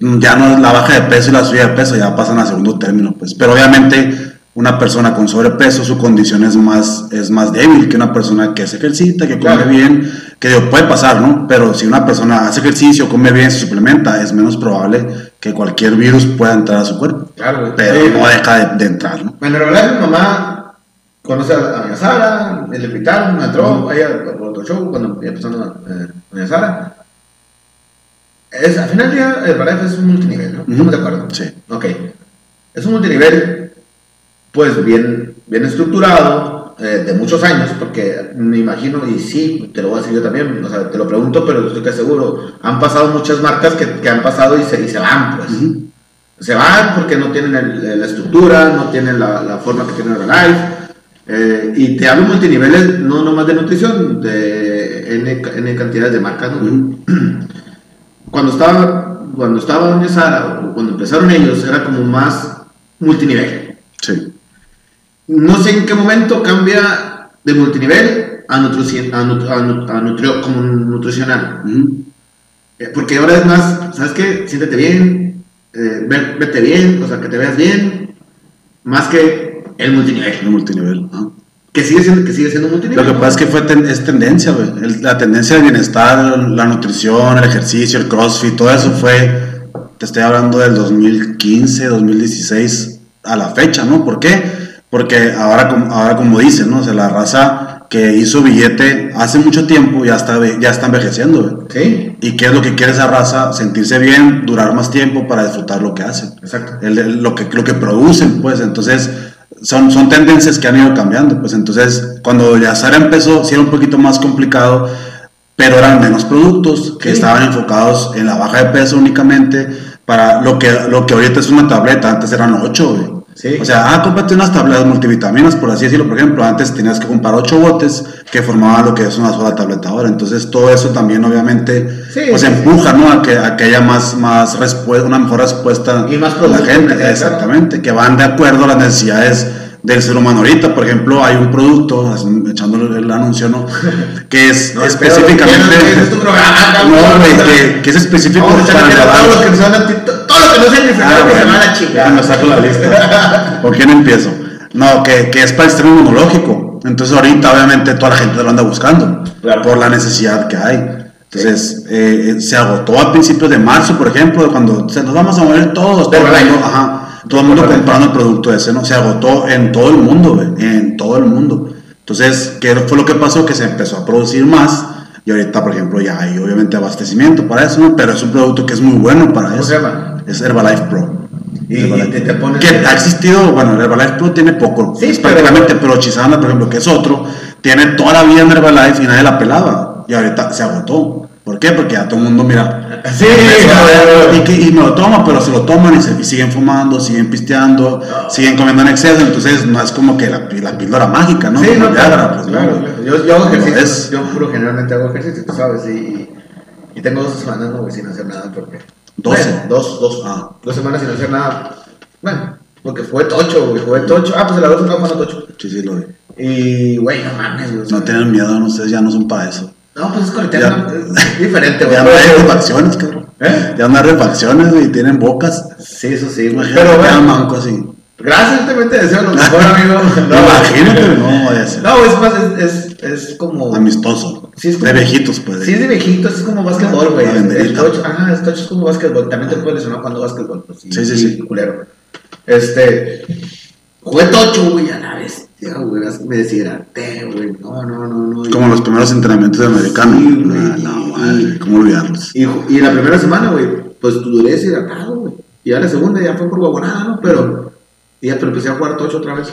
Ya no es la baja de peso y la subida de peso, ya pasan a segundo término, pues. Pero obviamente una persona con sobrepeso, su condición es más, es más débil que una persona que se ejercita, que come Claro. bien, que digo, puede pasar, ¿no? Pero si una persona hace ejercicio, come bien, se suplementa, es menos probable que cualquier virus pueda entrar a su cuerpo. claro. Pero Sí. no deja de, de entrar, ¿no? Bueno, mi mamá conoce a, a doña Sara, le invitaron, me entró, ella por otro show, cuando empezó eh, doña Sara. Es, al final del día, el Herbalife es un multinivel, ¿no? Estamos de acuerdo. Sí. Ok. Es un multinivel, pues bien, bien estructurado, eh, de muchos años, porque me imagino, y sí, te lo voy a decir yo también, o sea, te lo pregunto, pero estoy casi seguro, han pasado muchas marcas que, que han pasado y se, y se van, pues. Se van porque no tienen el- la estructura, no tienen la, la forma que tiene Herbalife. Eh, y te hablo multiniveles, no nomás de nutrición, de N, N cantidades de marcas. ¿no? Ujú. <clears throat> Cuando estaba, cuando estaba Doña Sara, cuando empezaron ellos, era como más multinivel. Sí. No sé en qué momento cambia de multinivel a, a, nut- a nut- a nutrio- como nutricional. Eh, Porque ahora es más, ¿sabes qué? Siéntete bien, eh, ve- vete bien, o sea, que te veas bien, más que el multinivel. El multinivel. Que sigue siendo, que sigue siendo multinivel. Lo que pasa es que fue ten- es tendencia, güey. El- La tendencia del bienestar, la nutrición, el ejercicio, el crossfit, todo eso fue, te estoy hablando del 2015, 2016 a la fecha, ¿no? ¿Por qué? Porque ahora, como- ahora como dicen, ¿no? O sea, la raza que hizo billete hace mucho tiempo ya está, ya está envejeciendo, güey. Sí, ¿Y qué es lo que quiere esa raza? Sentirse bien, durar más tiempo para disfrutar lo que hacen. exacto. El- el- lo, que, lo que producen, pues, entonces son, son tendencias que han ido cambiando, pues, entonces cuando Yazara empezó, sí era un poquito más complicado, pero eran menos productos que Sí. estaban enfocados en la baja de peso únicamente para lo que, lo que ahorita es una tableta, antes eran ocho, güey. Sí. O sea, ah, cómprate unas tabletas multivitaminas, por así decirlo. Por ejemplo, antes tenías que comprar ocho botes que formaban lo que es una sola tableta ahora. Entonces, todo eso también, obviamente, Sí, pues sí, empuja, ¿no? A que, a que haya más, más respuesta, una mejor respuesta Y más de la gente. Exactamente, que van de acuerdo a las necesidades del ser humano ahorita. Por ejemplo, hay un producto, echándole el anuncio, ¿no? <laughs> Que es No, específicamente. pero, ¿qué es tu programa, cabrón? No, güey, que, que es específico Vamos para el todos los que son anti- todo lo que no sean Ah, que se van a ya me saco la lista. <laughs> ¿Por quién empiezo? No, que, que es para el sistema inmunológico. Entonces ahorita obviamente toda la gente lo anda buscando Claro. por la necesidad que hay. Entonces eh, se agotó a principios de marzo, por ejemplo, cuando se nos vamos a morir todos, todo Herbalife. mundo, ajá, todo el mundo comprando el producto ese, ¿no? Se agotó en todo el mundo, güey, en todo el mundo. Entonces, ¿qué fue lo que pasó? Que se empezó a producir más y ahorita, por ejemplo, ya hay obviamente abastecimiento para eso, ¿no? Pero es un producto que es muy bueno para ¿Cómo eso. se llama? Es Herbalife Pro. Y- Herbalife. y te pones- Que ha existido, bueno, Herbalife Pro tiene poco, Sí, pero- prácticamente, pero Chisana, por ejemplo, que es otro, tiene toda la vida en Herbalife y nadie la pelaba. Y ahorita se agotó. ¿Por qué? Porque ya todo el mundo mira. Sí, y, que- y me lo toma, pero se lo toman y, se, y siguen fumando, siguen pisteando, siguen comiendo en exceso. Entonces no es como que la, la píldora mágica, ¿no? Sí, Como no, claro, pues, claro. Yo, yo hago ejercicio, yo puro generalmente hago ejercicio, tú sabes, y, y tengo dos semanas, no, sin hacer nada, porque... Doce. Bueno, dos, dos, Ah. dos semanas sin hacer nada, bueno, porque fue tocho, güey, fue tocho, ah, pues el agosto estaba jugando tocho, Sí, sí, lo vi. y, güey, no mames, güey, No tienen miedo, no, ustedes ya no son para eso. No, pues es coletear, es diferente, güey, Ya no hay refacciones, cabrón. ¿Eh? Ya no hay refacciones, güey, tienen bocas. Sí, eso sí, güey, Imagínate pero un bueno, manco así. gracias, te, te deseo lo mejor, <laughs> amigo, No, imagínate, no ser. no, es más, es, es, es como... Amistoso. Sí, es como- de viejitos, pues. Sí, es de viejitos, es como básquetbol, güey. El touch, ajá, el touch es como básquetbol. También te puedes lesionar cuando básquetbol. Pues, sí, Sí, sí, sí. culero. Este. Jugué tocho, güey, a la güey. Me deshidraté, güey. No, no, no, no. Como los primeros entrenamientos de americano. Sí, güey. Ah, no, madre, ¿cómo olvidarlos? Y, y la primera semana, güey, pues duré deshidratado, güey. Y ya la segunda ya fue por guabonada, ¿no? Pero. Y ya, pero empecé a jugar tocho otra vez.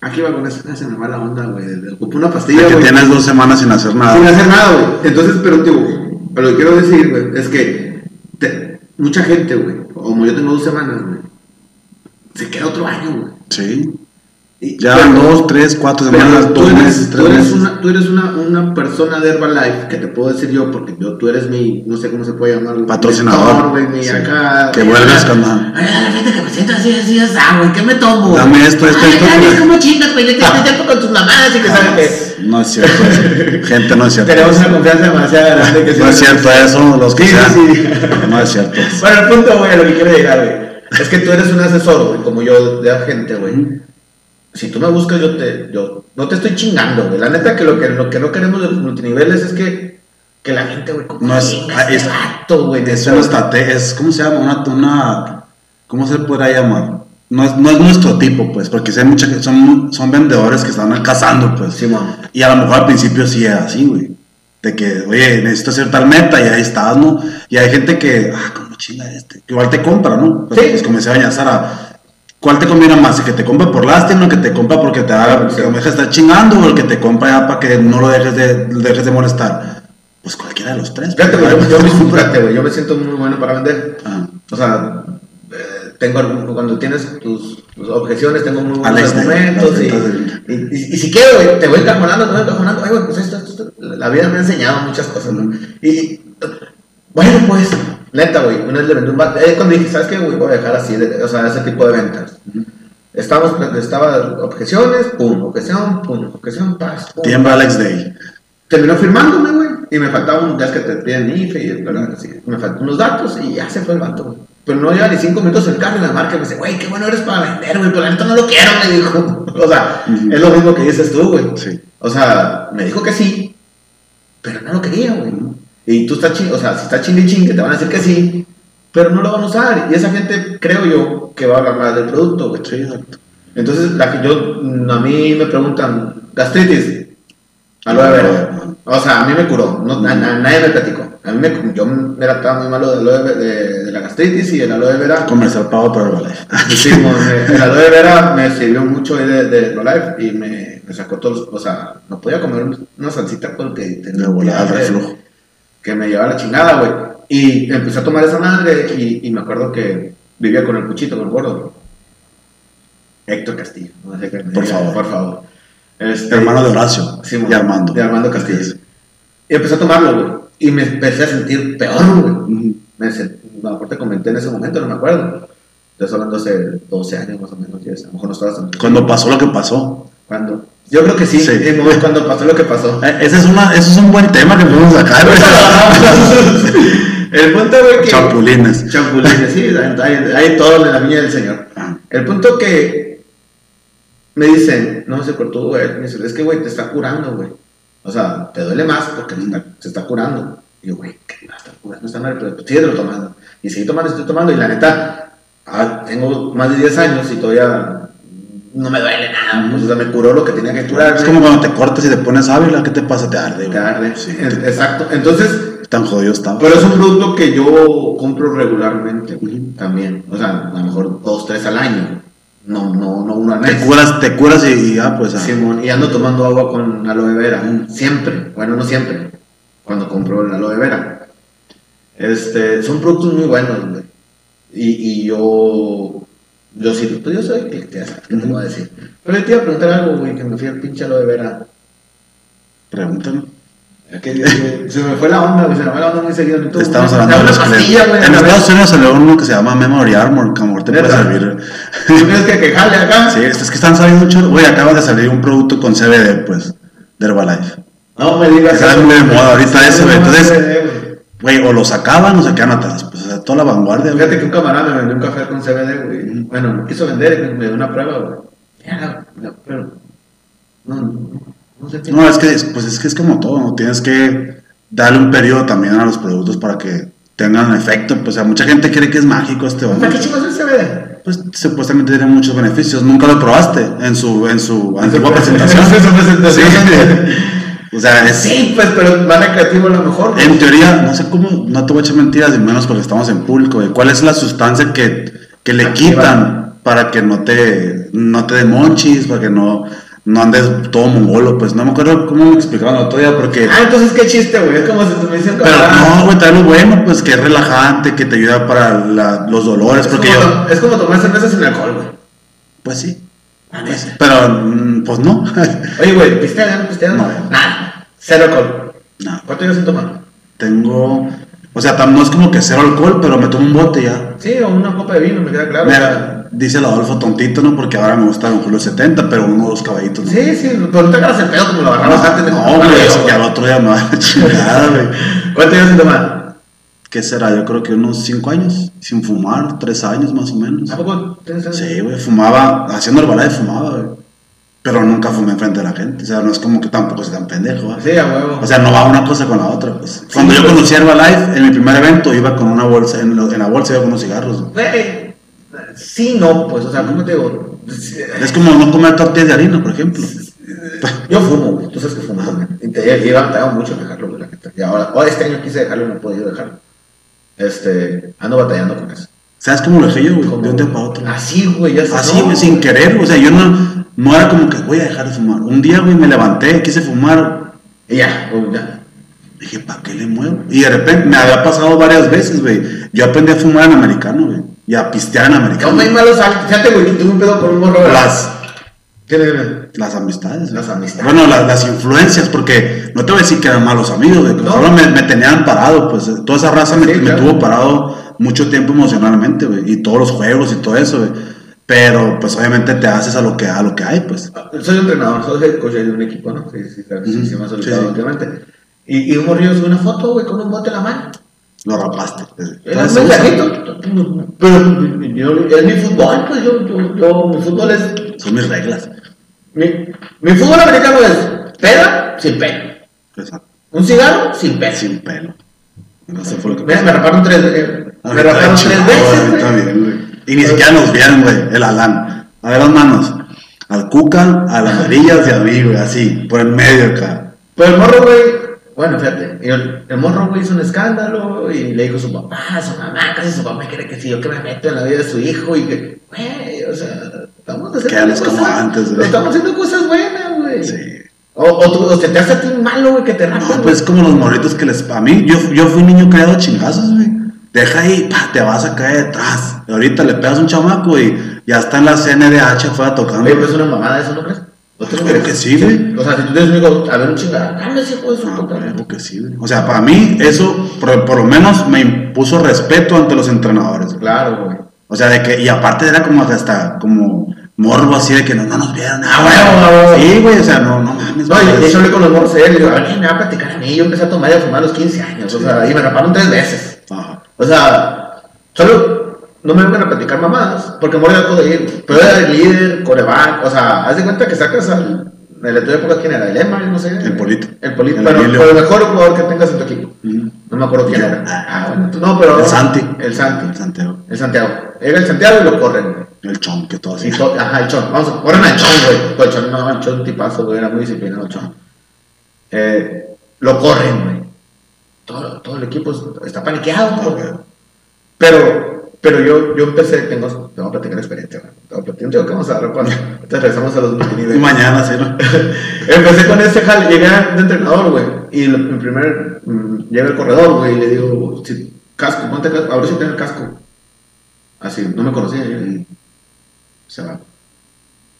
Aquí va con esa, se me va la onda, güey. Ocupé una pastilla, De que güey. tienes dos semanas sin hacer Sin nada. hacer nada, güey. Entonces, pero, tío, lo que quiero decir, güey, es que te- mucha gente, güey, como yo tengo dos semanas, güey, se queda otro año, güey. Sí. Ya pero- dos, tres, cuatro semanas, tú dos eres, meses, tú tres eres, meses. una, tú eres una, una persona de Herbalife que te puedo decir yo, porque yo, tú eres mi, no sé cómo se puede llamar, Patrocinador. mentor, mi Sí. acá. Que vuelves con- Ay, gente que me siento así, así, así, ah, güey, ¿qué me tomo? Dame esto, esto, Ay, esto, ay, como chingas, güey, <laughs> te tiempo con tus mamadas y que saben que. No es cierto. Gente, no es cierto. Tenemos una confianza demasiado grande que No es cierto eso, los que Sí, sean. sí. No es cierto. Bueno, el punto, güey, a lo que quiero llegar, güey. Es que tú eres un asesor, güey, como yo, de agente, güey. Si tú me buscas, yo te, yo no te estoy chingando, güey. La neta que lo que, lo que no queremos de los multiniveles es que, que la gente, güey, No es- ah, este es- vato, güey. Es neta, una güey. estrategia, es, ¿cómo se llama? Una, una, ¿cómo se podrá llamar? No es, no es nuestro tipo, pues, porque sí hay mucha, son, son vendedores que están cazando, pues. Simón. Y a lo mejor al principio sí era así, güey. De que, oye, necesito hacer tal meta y ahí estás, ¿no? Y hay gente que, ah, como chinga este. Igual te compra, ¿no? Pues, Sí. pues comencé a bañar Sara. ¿Cuál te conviene más? ¿El que te compra por lástima o el que te compra porque te haga, me deja estar chingando o el que te compra ya para que no lo dejes de, dejes de molestar? Pues cualquiera de los tres. Fíjate, güey, yo, yo <laughs> yo me siento muy bueno para vender. Ah. O sea, eh, tengo cuando tienes tus, tus objeciones, tengo muy buenos Alex, argumentos. de- Y, de- y, y- y si quiero, güey, te voy encajonando, te voy encajonando. Ay, güey, pues esto, esto, esto, la vida me ha enseñado muchas cosas, ¿no? Y, bueno, pues, neta, güey, una vez le vendí un vato. Eh, cuando dije, ¿sabes qué, güey? Voy a dejar así, de- o sea, ese tipo de ventas. Estábamos, estaba objeciones, pum, objeción, pum, objeción, paz, pum. Tiembla Alex Day. Terminó firmándome, güey. Y me faltaban, ya es que te piden IFE y así. Me faltan unos datos y ya se fue el vato, güey. Pero no lleva ni cinco minutos el carro y la marca me dice, güey, qué bueno eres para vender, güey, pero neta no lo quiero, me dijo. <laughs> O sea, es lo mismo que dices tú, güey. Sí. O sea, me dijo que sí, pero no lo quería, güey. Y tú estás ching, o sea, si estás chingue chingue, te van a decir que sí, pero no lo van a usar. Y esa gente, creo yo, que va a hablar más del producto, güey. Sí, exacto. Entonces, la que yo, mm, a mí me preguntan, gastritis, aloe vera. O sea, a mí me curó, no, a, a nadie me platicó. A mí me, yo me era estaba muy malo de, aloe de, de la gastritis y el aloe vera. Comercial pago para Herbalife. <laughs> Sí, me- el aloe vera me sirvió mucho de, de Herbalife y me, me sacó todos, o sea, no podía comer una salsita porque tenía De volada, diarrea, reflujo. Que me llevaba la chingada, güey. Y empecé a tomar esa madre y, y me acuerdo que vivía con el cuchito, con el gordo. Héctor Castillo. No sé qué- Por favor. Por favor. Este, Hermano de Horacio Simón, y Armando. De Armando Castillo. Y empecé a tomarlo, güey. Y me empecé a sentir peor, güey. Ujú. Me sent- a lo mejor te comenté en ese momento, no me acuerdo. Estoy hablando hace 12 años más o menos. 10, A lo mejor no estabas tan. Cuando pasó lo que pasó. ¿Cuándo? Yo creo que sí, momento cuando pasó lo que pasó. Eh, Ese es, una, ese es un buen tema que podemos sacar. <laughs> el punto, güey, que. Chapulines. Chapulines, sí, hay, hay- todo en la viña del Señor. El punto que me dicen, no se cortó, güey, me dice, es que, güey, te está curando, güey. O sea, te duele más porque está, se está curando. Y yo, güey, ¿qué me va a estar curando? Está mal, pero síguelo tomando. Y seguí tomando, estoy tomando, y la neta, ah, tengo más de 10 años y todavía no me duele nada. Pues, o sea, me curó lo que tenía que curar. Es como cuando te cortas y te pones ávila, ¿qué te pasa? Te arde, güey. Te arde. Sí, Es- te- Exacto. Entonces, tan jodido estaba. pero es un producto que yo compro regularmente, también. O sea, a lo mejor dos, tres al año. No, no, no uno al te curas, te curas y, y ya, pues. ah. Simón, y ando tomando agua con aloe vera, siempre, bueno, no siempre, cuando compro el aloe vera. Este, son productos muy buenos, güey. Y, y yo, yo sí, pues yo soy el que ya ¿qué te voy a decir? Pero te iba a preguntar algo, güey, que me fui al pinche aloe vera. Pregúntame. Que, que se me fue la onda, güey, se me fue la onda muy seguido. Necesito Estamos una- hablando de los que pastilla, güey. En Estados. Unidos salió uno que se llama Memory Armor, que a lo mejor te puede servir. ¿Tú crees que quejarle acá? Sí, es que están saliendo mucho. Güey, acaba de salir un producto con CBD, pues, de Herbalife. No me digas Está muy de moda ahorita eso, güey, entonces- güey. Güey, o lo sacaban o se quedan atrás. Sea, toda la vanguardia, güey. Fíjate que un camarada me vendió un café con CBD, güey. Bueno, no quiso vender y me dio una prueba, güey. Ya, no, pero. No, no, sé qué. No, es que, pues es que es como todo, ¿no? Tienes que darle un periodo también a los productos para que tengan efecto. Pues, o sea, mucha gente cree que es mágico este hombre. ¿Para qué es el CBD? Pues supuestamente tiene muchos beneficios. Nunca lo probaste en su, en su antigua presentación. <laughs> En su presentación. Sí. <laughs> O sea, Sí, pues, pero va recreativo a lo mejor. en teoría, no sé cómo, no te voy a echar mentiras, y menos porque estamos en público. güey. ¿Cuál es la sustancia que, que le Activa. quitan para que no te, no te dé monchis, para que no, no andes todo mongolo? Pues no me acuerdo cómo me explicaron el otro día, porque. Ah, entonces qué chiste, güey. Es como si te me dicen Pero no, güey, trae lo bueno, pues que es relajante, que te ayuda para la- los dolores, Es porque como, yo. es como tomar cerveza sin alcohol, güey. Pues sí. Ah, pero, mm, pues no. <laughs> Oye, güey, ¿pistean? ¿Pistean? No. Nada. Cero alcohol. no. ¿Cuánto llevas sin tomar? Tengo. O sea, no es como que cero alcohol, pero me tomo un bote ya. Sí, o una copa de vino, me queda claro. Mira, dice el Adolfo tontito, ¿no? Porque ahora me gusta Don Julio 70, pero uno o dos caballitos, ¿no? Sí, sí, pero te agarras el pedo como lo agarrabas antes de No, güey, güey. ya el otro día me va a chingada, güey. ¿Cuánto llevas sin tomar? ¿Qué será? Yo creo que unos 5 años, sin fumar, 3 años más o menos. ¿A poco Sí, güey, fumaba, haciendo Herbalife fumaba, güey. Pero nunca fumé enfrente de la gente, o sea, no es como que tampoco sea tan pendejo, ¿va? Sí, a huevo. O sea, no va una cosa con la otra, pues. Cuando yo pues. conocí Herbalife, en mi primer evento, iba con una bolsa, en, lo- en la bolsa iba con unos cigarros. güey. Güey, sí, no, pues, o sea, ¿cómo te digo? Es como no comer tortillas de harina, por ejemplo. <laughs> Yo fumo, güey, tú sabes que fumo. Y te lleva, te batallado mucho dejarlo, güey, la. Y ahora, ahora este año quise dejarlo y no he podido dejarlo. Este, ando batallando con eso. ¿Sabes cómo lo dejé yo, güey? De un día para otro. Así, güey, ya sé. Así, no, güey, sin querer, o sea, yo no, no era como que voy a dejar de fumar. Un día, güey, me levanté, quise fumar, Y ya, güey, ya. dije, ¿para qué le muevo? Y de repente me había pasado varias veces, güey. Yo aprendí a fumar en americano, güey, y a pistear en No americano. me malos. Fíjate, güey, tuve un pedo con un morro. Las, ¿Qué le las amistades. Las amistades. Bueno, la- las influencias, porque no te voy a decir que eran malos amigos, güey. No. Solo me, me tenían parado, pues toda esa raza me, Sí, me claro. tuvo parado mucho tiempo emocionalmente, güey. Y todos los juegos y todo eso, güey. Pero, pues obviamente te haces a lo que, a lo que hay, pues. Soy entrenador, soy head coach de un equipo, ¿no? Sí, sí, claro, sí, Ujú. sí, me Sí, sí. Y, y un morrillo sube una foto, güey, con un bote en la mano. Lo rapaste. Era un mensajito. Pero yo, es mi fútbol, pues yo, yo, yo, mi fútbol es. Son mis reglas. Mi, mi fútbol americano es peda sin pelo. Exacto. Un cigarro sin pelo. Sin pelo. Fue lo que Mira, me raparon tres. Ah, Me raparon tres veces, güey, güey. está bien, güey. Y ni siquiera nos vieron, güey, el Alan. A ver las manos. Al Cuca, a las amarillas y a mí, güey, así, por el medio acá. Pues el morro, güey, bueno, fíjate, el, el morro, güey, hizo un escándalo y le dijo a su papá, a su mamá, casi su papá quiere que si yo que me meto en la vida de su hijo y que, güey, o sea, estamos haciendo como cosas, antes, güey. estamos haciendo cosas buenas, güey. Sí. O, o, tú- o se te hace a ti malo, güey, que te rapen, No, pues es como los morritos que les. A mí, yo, yo fui niño criado a chingazos, güey. Deja ahí, pa, te vas a caer detrás. Y ahorita le pegas un chamaco y Ya está en la CNDH, fue tocando. Oye, pues es una mamada eso, ¿no crees? ¿No te lo Creo que sí, güey. O sea, si tú tienes un hijo, a ver un chingada, cálmese, hijo de su Ah, puta madre. que sí, güey. O sea, para mí, eso por, por lo menos me impuso respeto ante los entrenadores. Claro, güey. O sea, de que, y aparte era como hasta como morbo así de que no, no nos vieron. Ah, Ah, huevo. Sí, güey, o sea, no, no mames. No, güey. y de hecho hablé con los morros él, y digo, a ver, me va a platicar a mí. Yo empecé a tomar y a fumar a los 15 años, o sea, y me raparon tres veces. Ajá. O sea, solo no me vengan a platicar mamadas, porque me voy a. Pero era el líder, coreback, o sea, haz de cuenta que sacas al. En la tuya época, ¿quién era? ¿El Emma? No sé. El Polito. El Polito, El pero, pero el mejor jugador que tengas en tu equipo. No me acuerdo quién era. Ah, bueno, tú- no, pero. El Santi. El Santi. Santiago. El Santiago. Era el Santiago y lo corren, güey. El chon, que todo así. To- Ajá, el Chon. Vamos, a- corren al Chon, güey. Pues el Chon, no, el Chon tipazo, güey. Era muy disciplinado el Chon. Eh, lo corren, güey. Todo, todo el equipo está paniqueado, güey. Pero, pero yo, yo empecé, tengo, tengo que platicar experiencia, güey. Tengo que platicar, que vamos a ver cuando. Entonces regresamos a los multiniveles. mañana, sí, ¿no? <laughs> Empecé con ese jale, llegué de entrenador, güey. Y el primer, mm, llega el corredor, güey, y le digo, si, casco, ponte casco, ahora sí tiene el casco. Así, no me conocía. yo, y se va.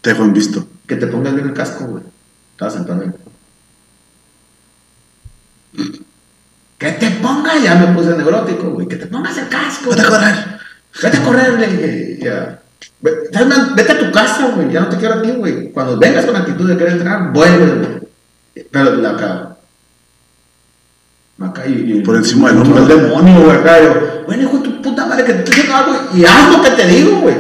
Te dejo en visto. Que te pongas bien el casco, güey. Estaba sentado ahí. Que te pongas, ya me puse neurótico, güey. Que te pongas el casco. Vete a correr. Vete a correr, güey. Ya. Vete a tu casa, güey. Ya no te quiero aquí, güey. Cuando vengas con actitud de querer entrenar, vuelve, güey. Pero la acá. Acá y, y- Por encima del como hombro. El demonio, güey. Acá yo. Bueno, hijo de tu puta madre, que te estoy diciendo algo y haz lo que te digo, güey.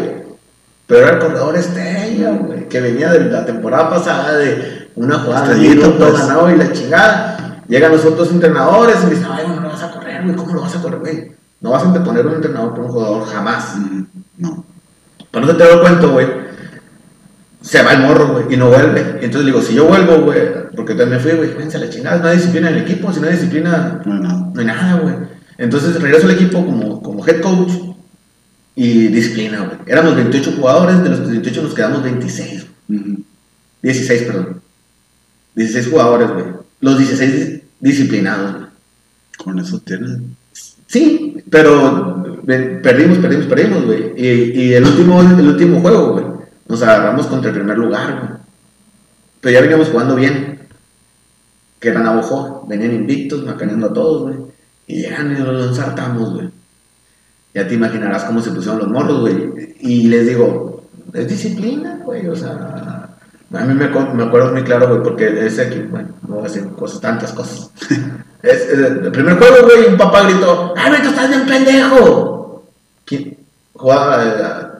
Pero era el corredor estrella, güey. Que venía de la temporada pasada de una jugada de minuto pues. ganado y la chingada. Llegan los otros entrenadores y me dicen, ay, no lo vas a correr, güey. ¿Cómo lo vas a correr, güey? No vas a anteponer un entrenador por un jugador jamás. No. Pero no te doy cuento, güey. Se va el morro, güey, y no vuelve. Y entonces le digo, si yo vuelvo, güey, porque también fui, güey, a la chingada. No hay disciplina en el equipo, si no hay disciplina, No, no. no hay nada, güey. Entonces regreso al equipo como, como head coach y disciplina, güey. Éramos 28 jugadores, de los 28 nos quedamos 26. Ujú. 16, perdón. 16 jugadores, güey. Los 16 disciplinados, güey. Con eso tienes. Sí, pero ve- perdimos, perdimos, perdimos, güey. Y, y el, último, el último juego, güey, nos agarramos contra el primer lugar, güey. Pero ya veníamos jugando bien. Que eran Navajo, venían invictos, macaneando a todos, güey. Y llegan y nos ensartamos, güey. Ya te imaginarás cómo se pusieron los morros, güey. Y les digo, es disciplina, güey, o sea. A mí me, me acuerdo muy claro, güey, porque ese equipo, bueno, no voy a decir cosas, tantas cosas. <laughs> Es, es el primer juego, güey, un papá gritó, ¡Ay, tú estás bien pendejo! ¿Quién? Jugaba eh,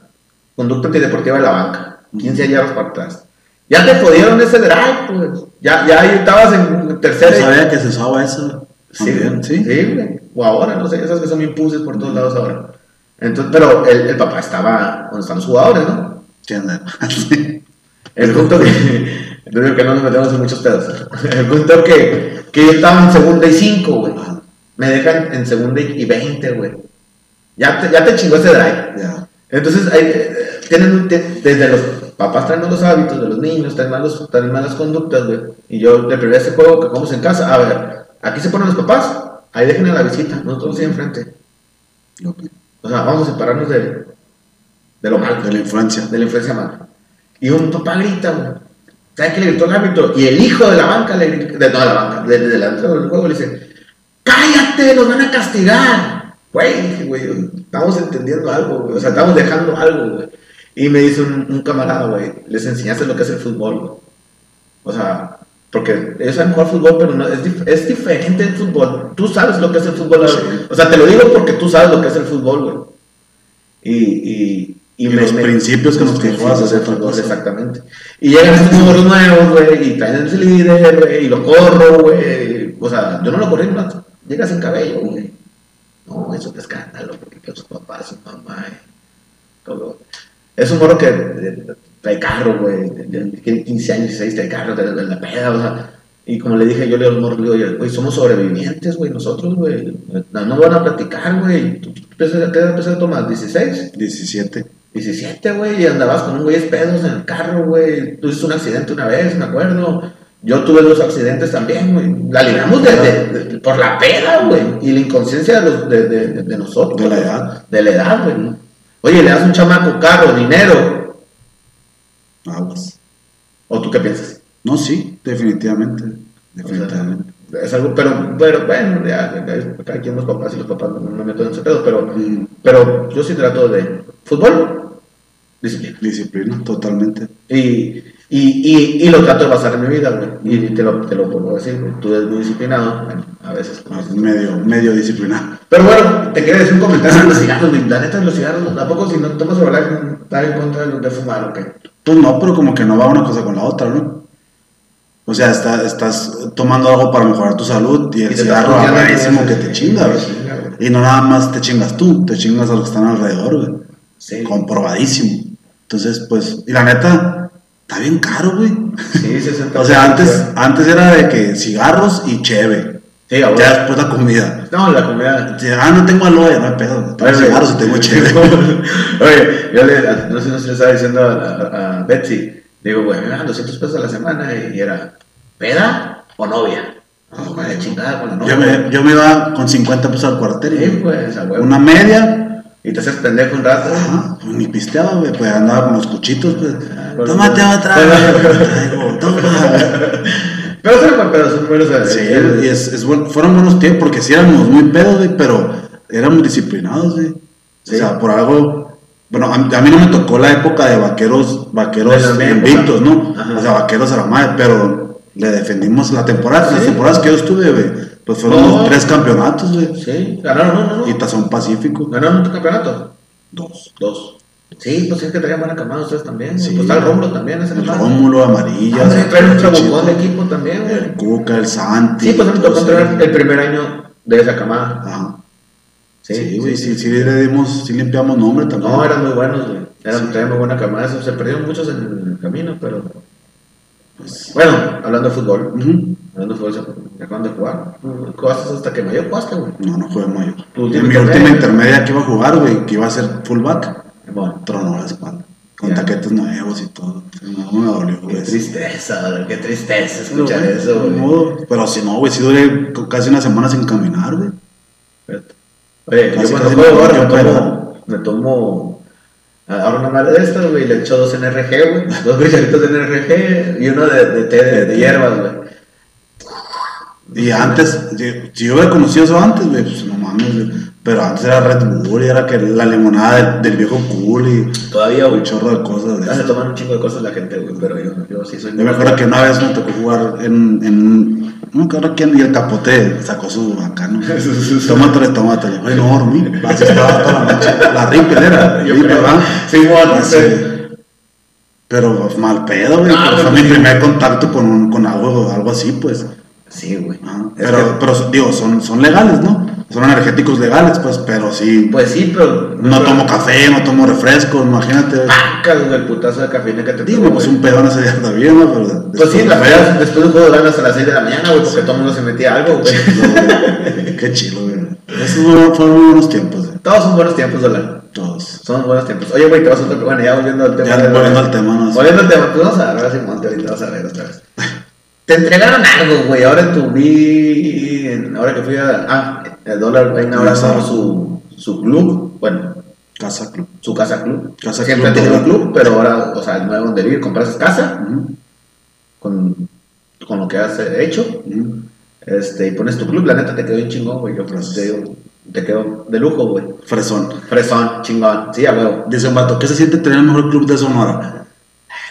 conducta antideportiva de la banca, 15 yardas para atrás. Ya te jodieron ese drive, pues. Ya, ya ahí estabas en No tercera. sabía que se usaba eso. Sí, También, sí, sí. güey. O ahora, no sé, esas que son impuses por todos lados ahora. Entonces, pero el, el papá estaba donde están los jugadores, ¿no? Sí. <laughs> El punto que. Digo que no nos metemos en muchos pedos. El punto que, que yo estaba en segunda y cinco, güey. Me dejan en segunda y veinte, güey. Ya te, ya te chingó ese drive. Ya. Entonces, hay, eh, tienen desde los papás traen malos hábitos de los niños, traen, malos, traen malas conductas, güey. Y yo le privé ese juego que jugamos en casa. A ver, aquí se ponen los papás, ahí dejen a la visita, nosotros sí enfrente. Ok. O sea, vamos a separarnos de, de lo malo, De la influencia. de la influencia mala. Y un papá grita, güey. ¿Sabes qué le gritó el árbitro? Y el hijo de la banca, le gritó, de toda la banca, de, de delante del juego, le dice: ¡Cállate! ¡Nos van a castigar! Güey, dije, güey, estamos entendiendo algo, güey. O sea, estamos dejando algo, güey. Y me dice un, un camarada, güey, les enseñaste lo que es el fútbol, güey. O sea, porque ellos saben jugar fútbol, pero no, es, dif- es diferente el fútbol. Tú sabes lo que es el fútbol. Sí. O sea, te lo digo porque tú sabes lo que es el fútbol, güey. Y, y, Y los principios que nos es del otra cosa. Exactamente. Y llegan estos números nuevos, güey, y traen ese líder, güey, y lo corro, güey. O sea, yo no lo corrí, no. Llega sin cabello, güey. No, eso es escándalo, porque que sus papás, su mamá, y todo. Es un morro que eh, trae carro, güey. Tiene 15 años, 16, trae carro, de, de la peda, o sea. Y como le dije yo le digo al morro, digo, güey, somos sobrevivientes, güey, nosotros, güey. No van a platicar, güey. ¿Tú, tú, ¿Qué edad empezaste a tomar? ¿16? 17. 17, güey, y andabas con un güey pedos en el carro, güey. Tuviste un accidente una vez, me acuerdo. Yo tuve dos accidentes también, güey. La libramos de- de- de- por la peda, güey. Y la inconsciencia de, los, de, nosotros. De la edad. De la edad, güey. Oye, le das un chamaco carro, dinero. Aguas. ¿O tú qué piensas? No, sí, definitivamente. Definitivamente. Es algo, pero, pero bueno, ya, cada quien los papás y los papás no me meto en ese pedo, pero, Mm, pero yo sí trato de fútbol, disciplina. disciplina, totalmente. Y, y, y, y lo trato de basar en mi vida, güey. Y te lo, te lo puedo decir, güey. Tú eres muy disciplinado, bueno, a veces. Medio, medio disciplinado. Pero bueno, te quería decir un comentario de los cigarros, güey. La neta de los cigarros, tampoco si no tomas hablar, estar en contra de de fumar, ¿o qué? Pues no, pero como que no va una cosa con la otra, ¿no? O sea, está- estás tomando algo para mejorar tu salud y el Y cigarro rarísimo que te chinga, güey. Y no nada más te chingas tú, te chingas a los que están alrededor, güey. Sí. Comprobadísimo. Entonces, pues, y la neta, está bien caro, güey. Sí, 60 <laughs> O sea, antes, antes era de que cigarros y cheve. Sí, Ya después la comida. No, la comida. Ah, no tengo aloe, no hay pedo. Tengo cigarros y tengo cheve. <laughs> Oye, yo le, no sé, no sé si le estaba diciendo a, a- a Betsy, digo, güey, me dan 200 pesos a la semana y era, ¿peda o novia? No, de chingada la novia. Yo me, yo me iba con 50 pesos al cuartel. Sí, pues, a huevo. Una media. Y te haces pendejo un rato. Ajá, pues ni pisteaba, güey. Pues andaba con los cuchitos, pues. bueno, Tómate bueno. otra, güey. Toma. Pero son buen pedo, son buenos. eh, Sí, eh, y es, es buen- fueron buenos tiempos porque sí éramos muy pedos, güey, pero éramos disciplinados, güey. Sí. O sea, por algo. Bueno, a, a mí no me tocó la época de vaqueros, vaqueros invictos, ¿no? Ajá. O sea, vaqueros a la madre, pero le defendimos la temporada. Sí. Las temporadas que yo estuve, güey, pues fueron los tres campeonatos, güey. Sí, ganaron uno, ¿no? Y Tazón Pacífico. Ganaron un campeonato. Dos. Dos. Sí, pues es que traían buena camada ustedes también. Sí. Pues está el Rómulo también, ese El. Rómulo, Amarilla. Ah, traen un trabucón de equipo también, güey. El Cuca, el Santi. Sí, pues me tocó ellos. el primer año de esa camada. Ajá. Sí, Sí, güey, sí, sí, le dimos, sí limpiamos nombre también. No, eran muy buenos, güey. Eran Sí. muy buena camada. Se perdieron muchos en el camino, pero. Pues, Bueno, hablando de fútbol. Hablando de fútbol, ¿se acaban de jugar? ¿Jugaste hasta que mayor jugaste, güey? No, no jugué mayor. ¿Tu En mi última intermedia que iba a jugar, güey, que iba a ser fullback, Bueno, tronó la espalda. Con taquetes nuevos y todo. No, me dolió, qué güey. tristeza, güey, qué tristeza escuchar Pero, eso, güey. Pero si no, güey, sí duré casi una semana sin caminar, güey. Oye, yo cuando casi juego me tomo, me tomo ahora una madre de estas, güey, le echo dos NRG, güey, <laughs> dos cucharitos de NRG y uno de, té de, hierbas, güey. Y antes, si si yo hubiera conocido eso antes, güey, pues no mames, güey. Pero antes era Red Bull y era que la limonada del, del viejo cool y Todavía, güey, un chorro de cosas. de ya se toman un chingo de cosas la gente, güey, pero yo, yo sí soy Yo me acuerdo que una vez me tocó jugar en. en no me acuerdo quién, y el capote sacó su acá, ¿no? tómatale, tómatale. Ay, no dormí. Así estaba toda la noche. La Ripple era. <laughs> Yo Ripple. ¿verdad? Sí, bueno, Así. Pero pues, mal pedo, güey. Ah, fue pues, mi sí. primer contacto con, un- con algo, algo así, pues. Sí, güey. Es Pero, que- pero digo, son, son legales, ¿no? Son energéticos legales, pues, pero sí. Pues sí, pero. no tomo café, no tomo refresco, imagínate. Pacas, güey, el putazo de cafeína que te tomó, pues un pedón ese día también, ¿no? Pero Pues sí, la verdad, después de un juego de ganas a las 6 de la mañana, güey, porque todo el mundo se metía a algo, güey. Qué chido, güey. Esos fueron, muy buenos tiempos, güey. Todos son buenos tiempos, Dolan. Todos. Son buenos tiempos. Oye, güey, te vas a otro. Bueno, ya volviendo al tema. Ya volviendo al tema, ¿no? Volviendo al tema, pues vamos a agarrar así monte ahorita, vamos a ver otra vez. Te entregaron algo, güey. Ahora tu vi. Ahora que fui a. Ah, el dólar Reina ahora su, su club. Bueno, Casa Club. su casa club. Casa Siempre ha Club tenido un club, pero ahora, o sea, el nuevo donde vivir, compras casa con, con lo que has hecho. Este, y pones tu club, la neta te quedó bien chingón, güey. Yo pues, te digo, te quedó de lujo, güey. Fresón. Fresón, chingón. Sí, a huevo. Dice un vato, ¿qué se siente tener el mejor club de Sonora?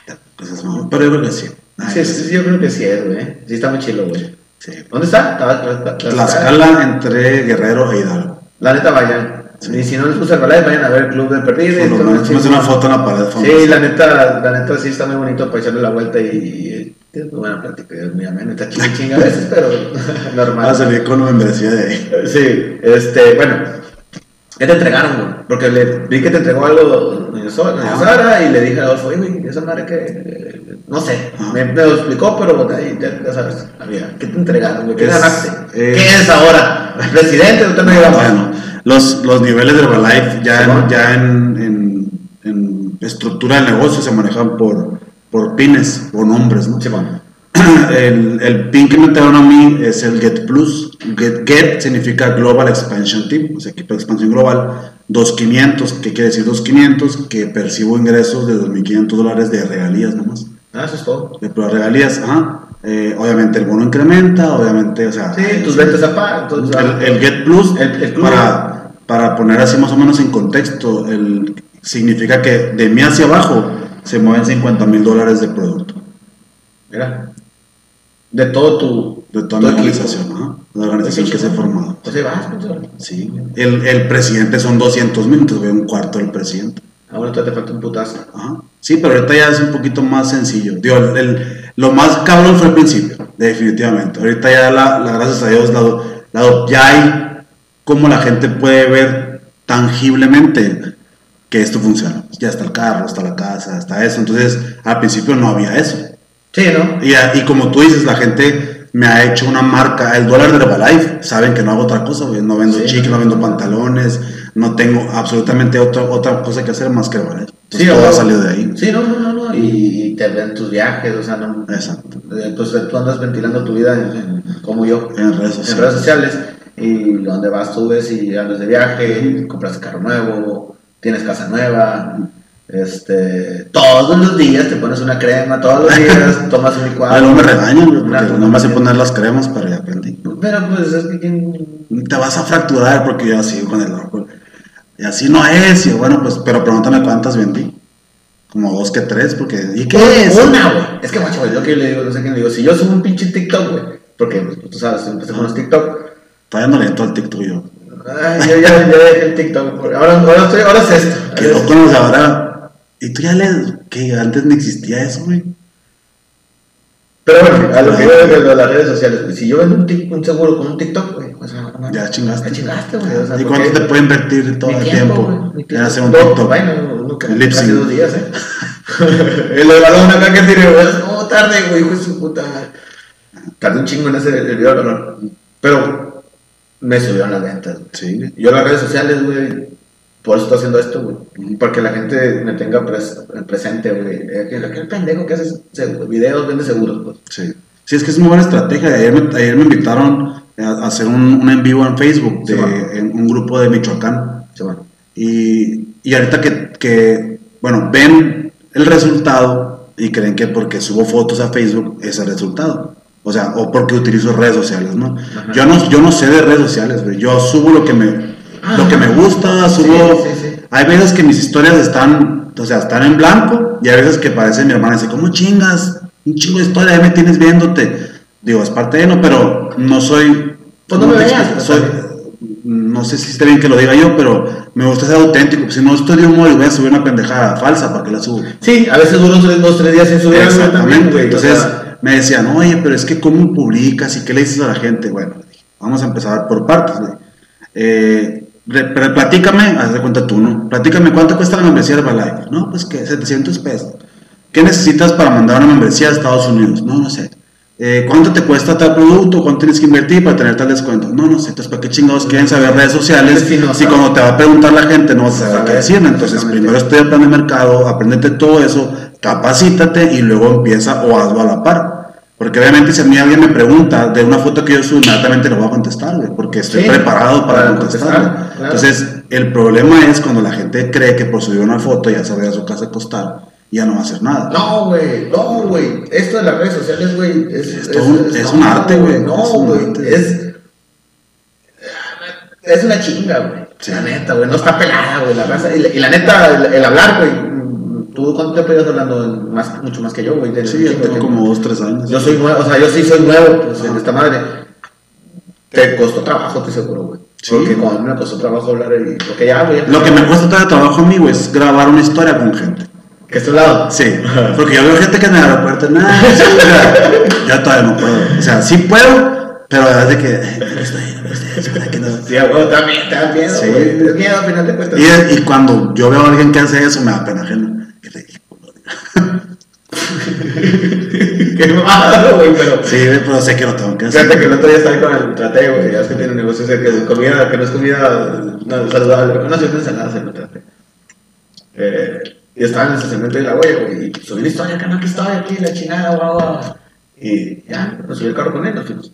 Ah, Pues es Pero yo creo que sí. Ay, Sí, sí, sí, yo creo que sí es, güey. Sí, está muy chido, güey. sí. ¿Dónde está? Tla- Tla- Tla- Tlaxcala entre Guerrero e Hidalgo. La neta, vayan. Sí. Y si no les gusta el ballet, vayan a ver el club del perdido. me hace una foto en la pared. famosa. Sí, la neta, la neta sí está muy bonito para echarle la vuelta y, y es muy buena plática, es muy ameno, está chinga a veces, pero <laughs> normal. Va a salir con una membresía de ahí. Sí, este, bueno, ¿qué te entregaron, güey? Porque le vi que te entregó algo Ah. Sara y le dije a Adolfo, "Oye, güey, esa madre que, eh, no sé, me, me lo explicó, pero ahí, ya, ya sabes, había, ¿qué te entregaron, güey? ¿Qué Es- ganaste? es- ¿Qué es ahora? ¿Presidente? ¿Usted no llegamos? Bueno, los, los niveles de Herbalife ya, en, ya en, en, en estructura del negocio se manejan por, por pines o nombres, ¿no? Simón. <clears throat> El, el pin que me entregaron a mí es el Get Plus, Get, Get significa Global Expansion Team, o sea, equipo de expansión global. 2500, ¿qué quiere decir 2500? Que percibo ingresos de 2.500 dólares de regalías nomás. Ah, eso es todo. De puras regalías, ajá. Eh, obviamente el bono incrementa, obviamente, o sea. Sí, tus ventas aparte. El, el Get Plus, El- el Plus. para, para poner así más o menos en contexto, el, significa que de mí hacia abajo se mueven 50 mil dólares de producto. Mira. De todo tu. De toda tu la equipo. organización, ajá, la organización que se ha formado. Pues ahí vas, pues. Sí, el, el presidente son 200 mil, entonces veo un cuarto del presidente. Ah, todavía te falta un putazo. Ajá. Sí, pero ahorita ya es un poquito más sencillo. Digo, el, el- lo más cabrón fue el principio, definitivamente. Ahorita ya, la, la- gracias a Dios, la, la- ya hay como la gente puede ver tangiblemente que esto funciona. Ya está el carro, está la casa, está eso. Entonces, al principio no había eso. Sí, ¿no? Y, y como tú dices, la gente me ha hecho una marca, el dólar de Herbalife, saben que no hago otra cosa, güey. no vendo Sí. chicle, no vendo pantalones, no tengo absolutamente otra, otra cosa que hacer más que Herbalife. Entonces, Sí, todo ha salido de ahí. Sí, no, no, no, no. Y, y te ven tus viajes, o sea, no. Exacto. eh, Pues tú andas ventilando tu vida en- en- como yo. En redes sociales. En redes sociales. Y donde vas tú ves y andas de viaje, compras carro nuevo, tienes casa nueva. Este, todos los días te pones una crema, todos los días <laughs> tomas un licuado. Ah, luego me Una- porque no me sé poner las cremas, pero ya aprendí. Pero pues es que ¿quién- Te vas a fracturar porque yo así con el orgullo. Y así no es, y bueno, pues, pero pregúntame cuántas vendí. Como dos que tres, porque. ¿Y qué es? Una, güey. Es que, macho, güey, lo que yo le digo, no sé quién le digo. Si yo subo un pinche TikTok, güey, porque pues, tú sabes, empecé con los TikTok. Todavía no le entro al TikTok yo. Ay, yo ya, ya dejé el TikTok. Ahora, ahora, estoy, ahora es esto. Que loco nos ahora. Y tú ya lees, que antes no existía eso, güey. Pero bueno, a lo que yo veo de las redes sociales. Si yo vendo un, tic- un seguro con un TikTok, güey, o sea, no, Ya chingaste. Ya chingaste, güey. O sea, ¿Y cuánto te puede invertir todo el tiempo, en hacer un TikTok? Bueno, nunca. Hace dos días, ¿eh? <laughs> El balón acá que tiene. No, tarde, güey, hijo de su puta. Tardé un chingo en ese el video. Pero me subieron las ventas. Sí. Yo las redes sociales, güey, por eso estoy haciendo esto, güey. Porque la gente me tenga pres- presente, güey. Que Aquel pendejo que hace videos vende seguros, pues. Sí. Sí, es que es una buena estrategia. Ayer me, ayer me invitaron a hacer un, un en vivo en Facebook de Sí, bueno. en un grupo de Michoacán. Sí. Y, y ahorita que, que, bueno, ven el resultado y creen que porque subo fotos a Facebook es el resultado. O sea, o porque utilizo redes sociales, ¿no? Ajá. Yo no, yo no sé de redes sociales, güey. Yo subo lo que me, Ah, lo que me gusta, subo... sí, sí. Hay veces que mis historias están, o sea, están en blanco y hay veces que parece mi hermana y dice, ¿cómo chingas? Un chingo de historia, ya me tienes viéndote. Digo, es parte de no, pero no soy... Pues no me te veas, explico? pues, soy, no sé si está bien que lo diga yo, pero me gusta ser auténtico. Si no estoy de humor y voy a subir una pendejada falsa, ¿para qué la subo? Sí, a veces duro tres, dos, tres días sin subir algo también, Exactamente. güey. o Entonces sea, me decían, oye, pero es que ¿cómo publicas y qué le dices a la gente? Bueno, vamos a empezar por partes, güey. Eh, platícame, haz de cuenta tú, ¿no? Platícame cuánto cuesta la membresía de Herbalife. No, pues que 700 pesos. ¿Qué necesitas para mandar una membresía a Estados Unidos? No, no sé. Eh, ¿Cuánto te cuesta tal producto? ¿Cuánto tienes que invertir para tener tal descuento? No, no sé. Entonces, ¿para qué chingados quieren saber redes sociales? Sí, no, si sabe. cuando te va a preguntar la gente no vas a saber qué decirle. Entonces, primero estudia plan de mercado, aprendete todo eso, capacítate y luego empieza o hazlo a la par. Porque obviamente si a mí alguien me pregunta de una foto que yo subo, inmediatamente le voy a contestar, güey, porque estoy Sí, preparado para, contestar. contestar, claro. Entonces, el problema es cuando la gente cree que por subir una foto ya se va a su casa a acostar y ya no va a hacer nada. No, güey, no, güey. Esto de las redes sociales, güey, es, Es un- es un arte, güey, No, güey, es. Es una chinga, güey. Sí. La neta, güey. No está pelada, güey. La raza. Y, la- y la neta, el, el hablar, güey. ¿Tú cuánto tiempo llevas hablando? Más, mucho más que yo, güey. Sí, ya tengo como dos, tres años. Yo soy nuevo, o sea, yo sí soy nuevo pues, en esta madre. Te costó trabajo, estoy seguro, güey. Sí. Porque mí me costó trabajo hablar y. Porque ya, güey. Lo que me cuesta trabajo a mí, güey, es grabar una historia con gente. Que es tu lado. Sí, porque yo veo gente que en el aeropuerto, nada, yo todavía no puedo. O sea, sí puedo, pero la verdad es que, "Ay, no estoy, no estoy, es verdad que no". Sí, a huevo, también, te miedo, Sí. Es miedo al final de cuentas. Y, y cuando yo veo a alguien que hace eso, me da pena ajena. <laughs> Qué malo, güey, pero. Sí, pero sé que lo tengo que hacer. Fíjate que el otro día estaba con el trate, güey. Ya es que tiene un negocio ese que es comida, que no es comida no, saludable. No, siempre ensaladas en el trate. Eh, y estaba en el estacionamiento de la huella, güey. Y subí la historia, canal, que estoy aquí, la chingada, guau, guau. Y ya, nos subí el carro con él, nos fuimos.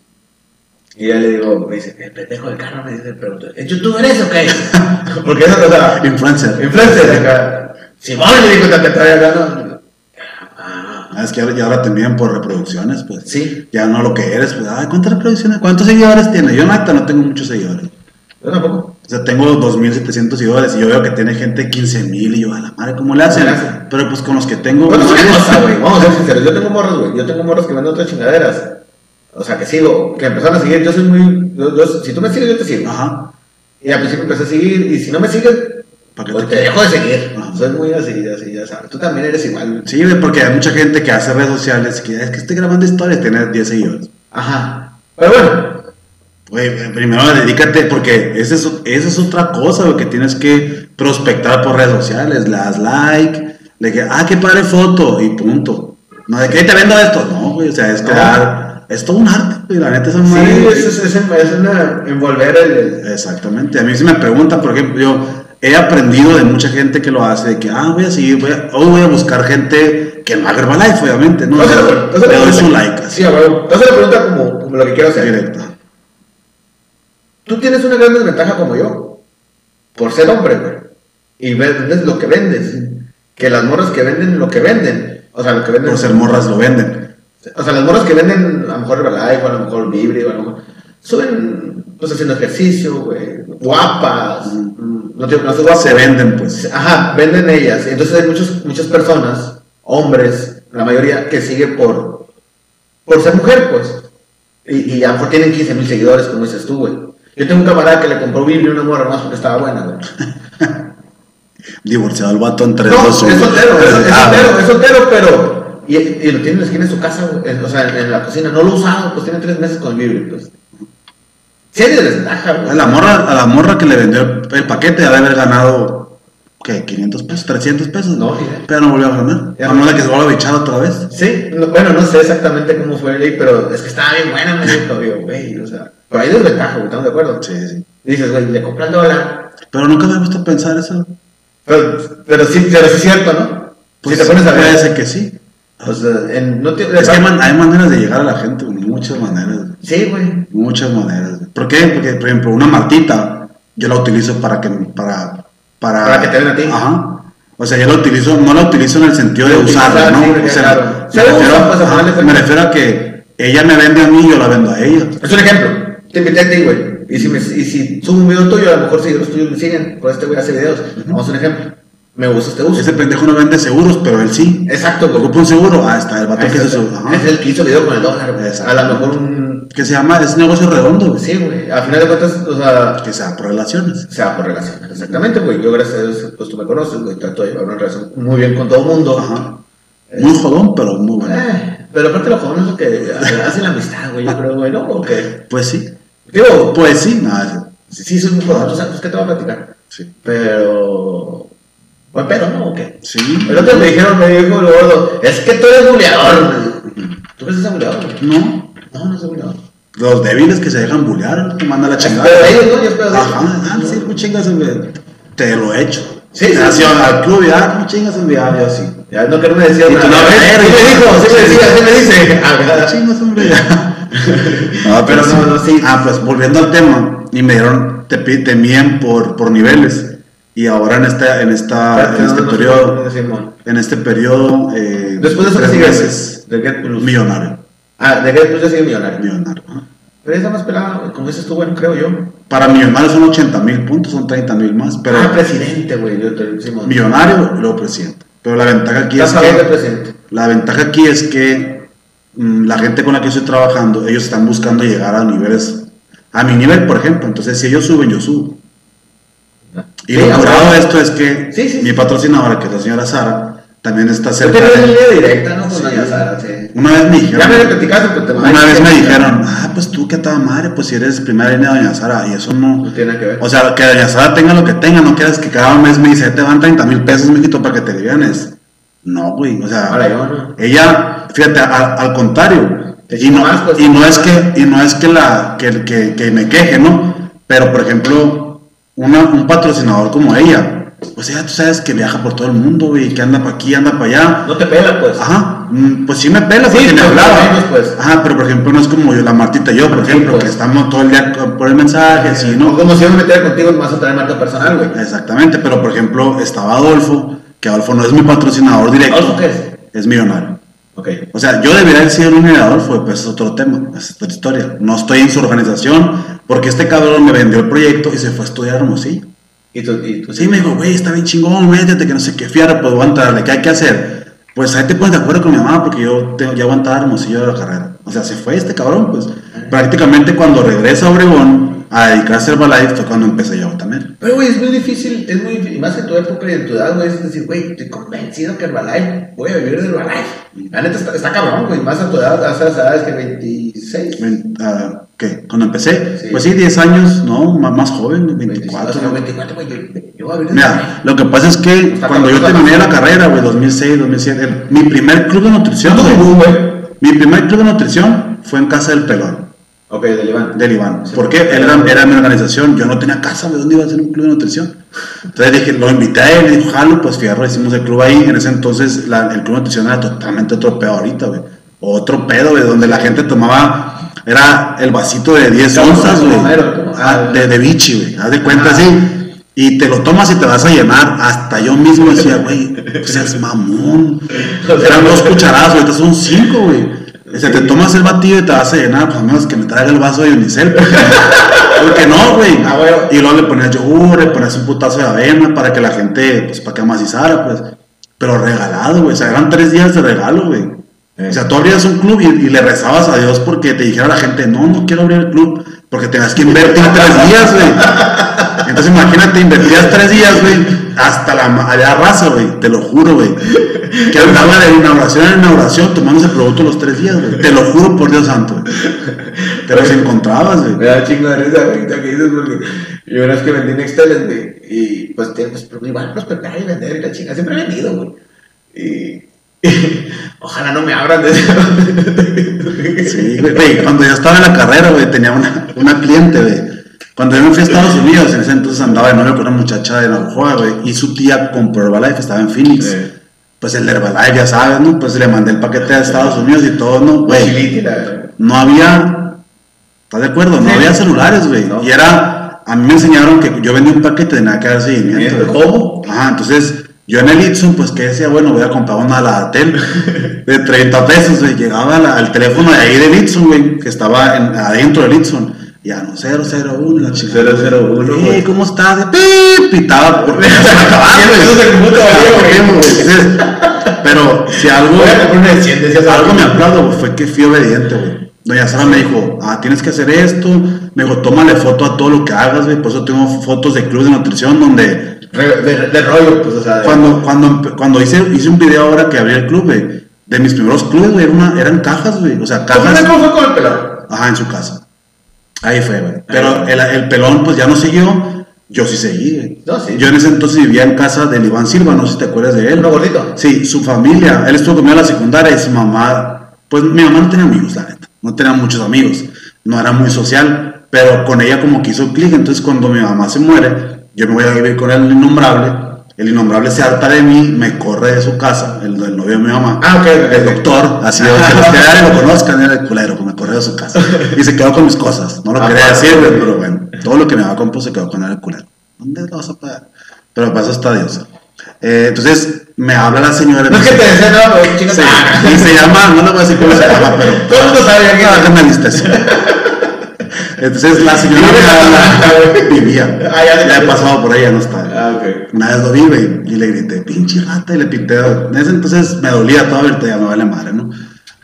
Y ya le digo, me dice, el pendejo del carro me dice, pero ¿es youtuber ese o qué? <laughs> Porque eso, o sea, Influencer. influencer acá. Simón le dijo, te trae acá, ¿no? Ah, es que ahora, y ahora te miden por reproducciones, pues. Sí, Ya no lo que eres, pues, ay, ¿cuántas reproducciones? ¿Cuántos seguidores tienes? Yo, neta, no tengo muchos seguidores. yo tampoco. O sea, tengo 2.700 seguidores y yo veo que tiene gente 15.000 y yo, a la madre, ¿cómo le hacen? Pero pues con los que tengo... Bueno, una cosa, güey. Vamos a ser sinceros. Yo tengo morros, güey. Yo tengo morros que venden otras chingaderas. O sea, que sigo, que empezaron a seguir. Yo soy muy. yo- yo- si tú me sigues, yo te sigo. Ajá. Y al principio empecé a seguir. Y si no me sigues, ¿Para qué pues te- dejo de seguir. Ajá. Soy muy así, así, ya sabes. Tú también eres igual. Sí, porque hay mucha gente que hace redes sociales que es que estoy grabando historias, tiene 10 seguidores. Ajá. Pero bueno. Güey, primero dedícate, porque esa es, esa es otra cosa, güey, que tienes que prospectar por redes sociales. Le das like, de que, ah, qué padre foto, y punto. No, de que "Ey, te vendo esto. No, güey, o sea, es No. crear. Es todo un arte, güey, la neta es un Sí, es, es, es, es una. Envolver el. el- Exactamente. A mí si me preguntan, por ejemplo, yo he aprendido de mucha gente que lo hace, de que, ah, voy a seguir, voy a, hoy voy a buscar gente que no haga Herbalife, obviamente, ¿no? Entonces, entonces Le doy su like, así, Sí, a huevo. Entonces la pregunta como, como lo que quiero hacer. directo. Tú tienes una gran desventaja como yo, por ser hombre, güey. Y vendes lo que vendes. Que las morras que venden lo que venden. O sea, lo que venden. Por ser morras lo venden. O sea, las morras que venden a lo mejor Herbalife, o a lo mejor Vibre, o a lo mejor. Suben, pues haciendo ejercicio, güey. Guapas. No digo que no. Se venden, pues. Ajá, venden ellas. Entonces hay muchos, muchas personas, hombres, la mayoría, que sigue por, por ser mujer, pues. Y, y a lo mejor tienen 15 mil seguidores, como dices tú, güey. Yo tengo un camarada que le compró Biblia una morra más porque estaba buena, güey. <laughs> Divorciado el vato entre No, dos. es soltero, es, es Ah, soltero, es soltero, pero. Y, y lo tiene en la esquina de su casa, güey, en- o sea, en, en la cocina. No lo usado, pues tiene tres meses con Biblia, pues. Sí hay desventaja, A güey. la morra, a la morra que le vendió el, el paquete ha de haber ganado, ¿qué? ¿500 pesos? ¿300 pesos? No. Pero no volvió a ganar. Ya A no. menos de que se vuelva a bichar otra vez. Sí, no- bueno, no sé exactamente cómo fue el ley, pero es que estaba bien buena, me dijo, güey, o sea, pero hay desventaja, güey, ¿estamos de acuerdo? Sí, sí. Dices, güey, le compras el dólar, Pero nunca me ha puesto a pensar eso. pero, pero sí, pero sí es cierto, ¿no? Pues si te pones a ver, ser que sí. o sea, en, no te, Es que hay, man- hay maneras de llegar a la gente, muchas maneras. sí, güey, Muchas maneras. ¿Por qué? Porque, por ejemplo, una martita, yo la utilizo para que, para, para, Para que te den a ti. Ajá. O sea, yo la utilizo, no la utilizo en el sentido de usarla, ¿no? sí, o sea, claro. me, Se refiero, usa, pues, ajá, me refiero a que ella me vende a mí y yo la vendo a ella. es un ejemplo, te invité a ti, güey, y si, me, y si subo un video tuyo, a lo mejor si los tuyos me siguen, por este güey hace videos, vamos a un ejemplo, me gusta este uso. Ese pendejo no vende seguros, pero él sí. Exacto, güey. Ocupa un seguro. Ah, está, el vato que está, se sube. Ajá. Es el que hizo video con el dólar, güey. Exacto. A lo mejor un... Que se llama, es negocio redondo, güey. Sí, güey, a final de cuentas, o sea, Que sea por relaciones. Sea, por relación. Exactamente, güey. Yo, gracias a Dios, pues tú me conoces, güey. Trato de llevar una relación muy bien con todo el mundo. Ajá. Muy jodón, pero muy bueno. Eh, pero aparte, lo joven es lo que hace la amistad, güey. Yo creo, güey, ¿no? O que. Pues sí. Digo, Pues sí, nada. sí, sí, soy muy jodón. O sea, pues, ¿qué te voy a platicar? Sí. Pero. Buen pedo, ¿no? ¿O qué? Sí. El otro me dijeron, me dijo el gordo, es que tú eres buleador. ¿Tú crees que es buleador? No. No, no soy buleador. Los débiles que se dejan bullear, te manda la Es chingada. pedo de ellos, ¿no? Y es de ellos. Ajá, ah, sí, muy chingas. Te lo he hecho. Sí, sí, al club y ah, muy chingas en viaje, yo sí. Ya no que no me decía Y tú nada. Sí verga. me dijo, sí me decía, sí me dice. <laughs> <laughs> Ah, chingas, hombre. no, Pero no, no, sí. Ah, pues volviendo al tema, y me dieron, te, te miden por, por niveles. Y ahora en esta, en esta, en este no, no, periodo, no, Simón. en este periodo, eh, Después de eso, ¿qué tres sigue? meses, De Get Plus. millonario, Ah, de Get Plus ya sigue millonario. millonario. Pero esa más pelada, como dices tú, bueno, creo yo. Para millonario son 80 mil puntos, son 30 mil más, pero ah, presidente, güey. Millonario y luego presidente. Pero la ventaja aquí es que, presidente. la ventaja aquí es que mm, la gente con la que yo estoy trabajando, ellos están buscando llegar a niveles, a mi nivel, por ejemplo. Entonces, si ellos suben, yo subo. Y lo curado de esto es que Sí, sí, mi patrocinadora, que es la señora Sara, también está Yo cerca tenía una de... línea directa, ¿no? Con. Doña Sara, sí. Una vez me dijeron... Ya me platicaste, pero te Una vez me dijeron, ah, pues tú qué tal madre, pues si eres primera línea de Doña Sara, y eso no. No tiene que ver. O sea, que Doña Sara tenga lo que tenga, no quieras que cada mes me dice, te van 30 mil pesos, mijito, para que te livianes. No, güey, o sea, Ahora yo no. ella, fíjate, a- al contrario, y no, más, pues, y no es que, y no es que la, que, que, que me queje, ¿no? Pero, por ejemplo, una- un patrocinador como ella, Pues ella, tú sabes que viaja por todo el mundo, güey, que anda para aquí, anda para allá. No te pela, pues. Ajá, mm, pues sí me pela porque Sí, me hablaba. más menos, pues. Ajá, pero por ejemplo no es como yo, la Martita y yo, por Sí, ejemplo, pues. que estamos todo el día por el mensaje, así, No como si yo me metiera contigo, me vas a traer marca personal, güey. Exactamente, pero por ejemplo estaba Adolfo, que Adolfo no es mi patrocinador directo. ¿Adolfo qué es? Es millonario. Ok. O sea, yo debería haber sido único de Adolfo, pues es otro tema, es otra historia. No estoy en su organización porque este cabrón me vendió el proyecto y se fue a estudiar a Hermosillo. Y tú, y tú Sí, me dijo, güey, está bien chingón, métete, que no sé qué, fiara, pues voy a entrarle, ¿qué hay que hacer? Pues ahí te pones de acuerdo con mi mamá porque yo tengo, ya aguantaba Hermosillo de la carrera. O sea, se fue este cabrón, pues. Prácticamente cuando regresa a Obregón a dedicarse al Herbalife fue cuando empecé yo también. Pero, güey, es muy difícil, es muy difícil, más en tu época y en tu edad, güey, es decir, güey, estoy convencido que Herbalife, voy a vivir de Herbalife. La neta está, está cabrón, güey, más a tu edad, a esas edades que 26. Ven- ah, ¿Qué? Cuando empecé, Sí. pues sí, 10 años, ¿no? Más, más joven, 24. 24. 24, güey, yo, yo voy a vivir de Mira, Herbalife. lo que pasa es que cuando yo terminé la carrera, güey, 2006, 2007, el- mi primer club de nutrición, ¿Cuánto güey, jugó, güey? Mi primer club de nutrición fue en casa del pelón. Ok, del Iván. del Iván. Sí. Porque él era, era mi organización, yo no tenía casa, güey, ¿dónde iba a hacer un club de nutrición? Entonces dije, lo invité a él, dijo, jalo, pues fierro, hicimos el club ahí. En ese entonces la- el club de nutrición era totalmente otro pedo ahorita, güey. Otro pedo, güey, donde la gente tomaba, era el vasito de 10 Como onzas, güey. Ah, de, de bichi, güey, haz de cuenta Ah. así. Y te lo tomas y te vas a llenar. Hasta yo mismo decía, <laughs> güey, pues seas mamón. Eran dos cucharadas, ahorita son cinco, güey. O sea, te tomas el batido y te vas a llenar, pues a menos que me traiga el vaso de unicel. Porque, no, güey. Ah. Y luego le ponías yogur, le ponías un putazo de avena para que la gente, pues para que amacizara, pues. Pero regalado, güey. O sea, eran tres días de regalo, güey. O sea, tú abrías un club y, y le rezabas a Dios porque te dijera la gente, no, no quiero abrir el club, porque tenías que invertir tres días, güey. Entonces imagínate, invertías tres días, güey, hasta la allá raza, güey, te lo juro, güey. Que <laughs> andaba de inauguración en inauguración tomando ese producto los tres días, güey. Te lo juro por Dios santo. Te los encontrabas, Me güey. da chingo de risa ahorita que dices porque yo una vez que vendí Nexteles, güey, y pues, pues igual prosperar y vender y la chinga, siempre he vendido, güey. Y <laughs> ojalá no me abran de. Sí, <laughs> güey, cuando yo estaba en la carrera, güey, tenía una, una cliente, güey. Cuando yo me fui a Estados Unidos, en ese entonces andaba de novio con una muchacha de Navajoa, güey, y su tía compró Herbalife, estaba en Phoenix. Pues el Herbalife, ya sabes, ¿no? Pues le mandé el paquete a Estados Unidos y todo, ¿no? Güey, no había, ¿estás de acuerdo? No Sí. había celulares, güey. No. Y era, a mí me enseñaron que yo vendía un paquete de nada que dar seguimiento. ¿Cómo? Ajá, entonces yo en el Itson, pues que decía, bueno, voy a comprar una Ladatel <laughs> de 30 pesos, güey. Llegaba la- al teléfono de ahí del Itson, güey, que estaba en- adentro del Itson. Ya no, 001, la chica. 001, Eh. ¿cómo estás? Pip, pitaba porque <laughs> ya se acababa, <laughs> Pero si algo, Voy a comprar una de 100, decías algo me aplaudo fue que fui obediente, güey. Doña Sara me dijo, ah, tienes que hacer esto. Me dijo, tómale foto a todo lo que hagas, güey. Por eso tengo fotos de club de nutrición donde De, de rollo, pues, o sea. de- cuando, cuando, cuando hice, hice un video ahora que abrí el club, güey, de mis primeros clubes, güey, era una- eran cajas, güey. O sea, ¿Cómo cajas. ¿Cómo fue con el pelón? Ajá, en su casa. Ahí fue, güey. Pero el, el pelón, pues ya no siguió. Yo sí seguí, güey. No, sí. Yo en ese entonces vivía en casa del Iván Silva, no sé si te acuerdas de él. Uno gordito. Sí, su familia. Él estuvo conmigo en la secundaria y su mamá. Pues mi mamá no tenía amigos, la neta. No tenía muchos amigos. No era muy social. Pero con ella como que hizo clic. Entonces cuando mi mamá se muere, yo me voy a vivir con el innombrable. El innombrable se harta de mí, me corre de su casa, el, el novio de mi mamá. Ah, ok, ok, El doctor, así de que los que lo conozcan, era el culero, me corrió de su casa. Y se quedó con mis cosas. No lo Ah, quería decir, pero bueno. Todo lo que me había comprado se quedó con el culero. ¿Dónde lo vas a pagar? Pero para eso está Dios. Eh, entonces me habla la señora. No es que te decía nada, pero chinga. Sí, y se llama, no le voy a decir cómo se llama, pero. Todo el mundo sabe ya quién Entonces la señora vivía. Ah, ya he pasado por ella, no está. Ah, ok. Una vez lo vi, güey, y le grité, pinche rata, y le pinté. En ese entonces me dolía todo, ahorita ya me vale madre, ¿no?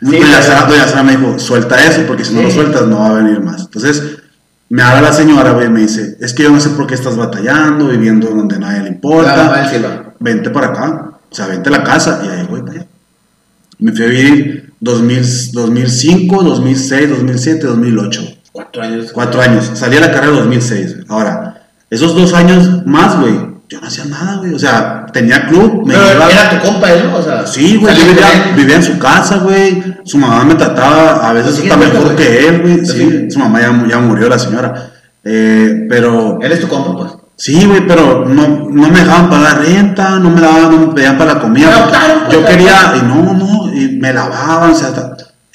doña, claro. Sara, doña Sara me dijo, suelta eso, porque si no lo Sí. sueltas no va a venir más. Entonces, me habla la señora, güey, y me dice, es que yo no sé por qué estás batallando, viviendo donde nadie le importa. Silva. Vente para acá, o sea, vente a la casa, y ahí voy para allá. Me fui a vivir 2000, 2005, 2006, 2007, 2008. Cuatro años. Cuatro años. Salí a la carrera en 2006. güey. Ahora, esos dos años más, güey, yo no hacía nada, güey. O sea, tenía club, me Pero era tu compa, él, ¿no? O sea. Sí, güey, yo vivía, vivía en su casa, güey. Su mamá me trataba a veces hasta mejor que él, güey. Sí. Su mamá ya, ya murió, la señora. Eh, pero Él es tu compa, pues. Sí, güey, pero no, no me dejaban pagar renta, no me daban, no me pedían para la comida. Adoptaron, pues, yo te quería, y no, no, y me lavaban, o sea,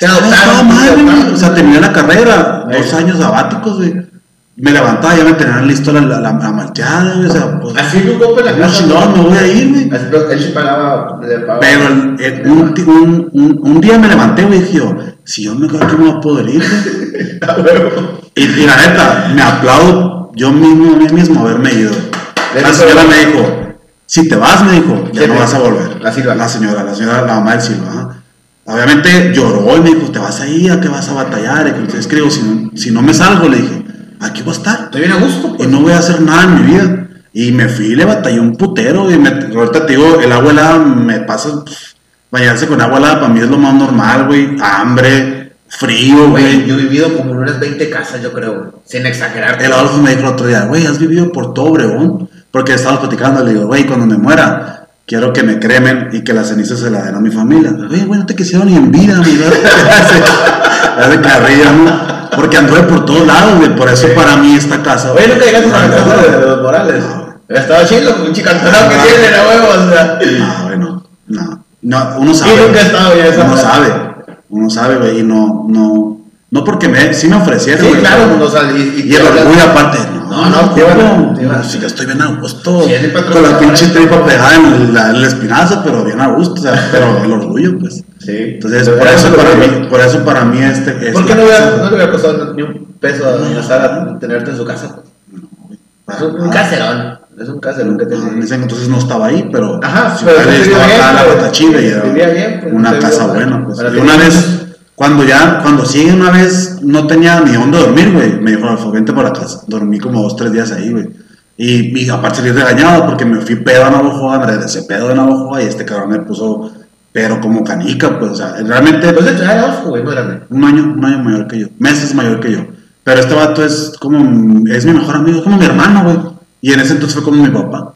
Te adoptaron, madre, te güey. O sea, terminé la carrera, dos años sabáticos, güey. Me levantaba, ya me tenían listo la, la, la, la malteada, güey, o sea, pues, Así compa en la no, casa. chingón, me voy a ir, güey. Pero él sí pagaba. Pero el- el- un, un, un, un día me levanté, güey, y dije yo, si yo me quedo aquí, me voy <laughs> a poder ir. Y, y la neta, me aplaudo yo mismo, a mí mismo haberme ido. La señora me dijo, si te vas, me dijo, ya ¿Quién no vas a volver. La señora, la señora, la mamá del Silva. ajá. Obviamente lloró y me dijo, te vas a ir, ¿a qué vas a batallar? Y que, es que digo, si no, si no me salgo, le dije, aquí voy a estar. Estoy bien a gusto, Y pues. no voy a hacer nada en mi vida. Y me fui, le batallé un putero. Y me, ahorita te digo, el agua helada me pasa. pff, bañarse con agua helada para mí es lo más normal, güey. Hambre, frío, Güey, yo he vivido como unas 20 casas, yo creo. Sin exagerar. El Adolfo me dijo el otro día, güey, ¿has vivido por todo Obregón? Porque estábamos platicando, le digo, güey, cuando me muera, quiero que me cremen y que las cenizas se la den a mi familia. Güey, güey, no te quisieron ni en vida, amigo. <laughs> Hace carrilla, ¿no? Porque anduve por todos lados, güey. Por eso para mí esta casa. Oye, nunca llegaste a la casa de, de los Morales. Estaba chido, un chicantado que No. tiene, a huevo, o sea. No, bueno, no. No, uno sabe. Y nunca he estado ya esa Uno sabe. Uno sabe, güey, y no, no. No porque me, sí me ofrecieron, Sí, güey, claro, o sea, y, Y el orgullo aparte, no, No, no, te iban no, te no, si yo estoy bien a gusto, Sí, con la pinche tripa pegada en el, la- el espinazo, pero bien a gusto, o sea, <laughs> pero el orgullo, pues. Sí. Entonces, por eso para mí, por eso para mí este... es ¿Por qué la no, hubiera, no le hubiera costado ni un peso a doña Sara tenerte en su casa? Es un, un caserón. Es un caserón que no, en tenía. ese entonces no estaba ahí, pero Ajá, sí, pero sí estaba acá en la Guatachile y era vivía bien, pues, una no casa buena, pues. una vez, cuando ya, cuando sí, una vez no tenía ni dónde dormir, güey, me dijo, Alfo, vente para casa. Dormí como dos, tres días ahí, güey. Y, y aparte salí regañado porque me fui pedo a Navajoa, me regresé pedo de Navajoa y este cabrón me puso pero como canica, pues, o sea, realmente Pues era Adolfo, güey, no un año, un año mayor que yo, meses mayor que yo. Pero este vato es como, es mi mejor amigo, es como mi hermano, güey. Y en ese entonces fue como mi papá.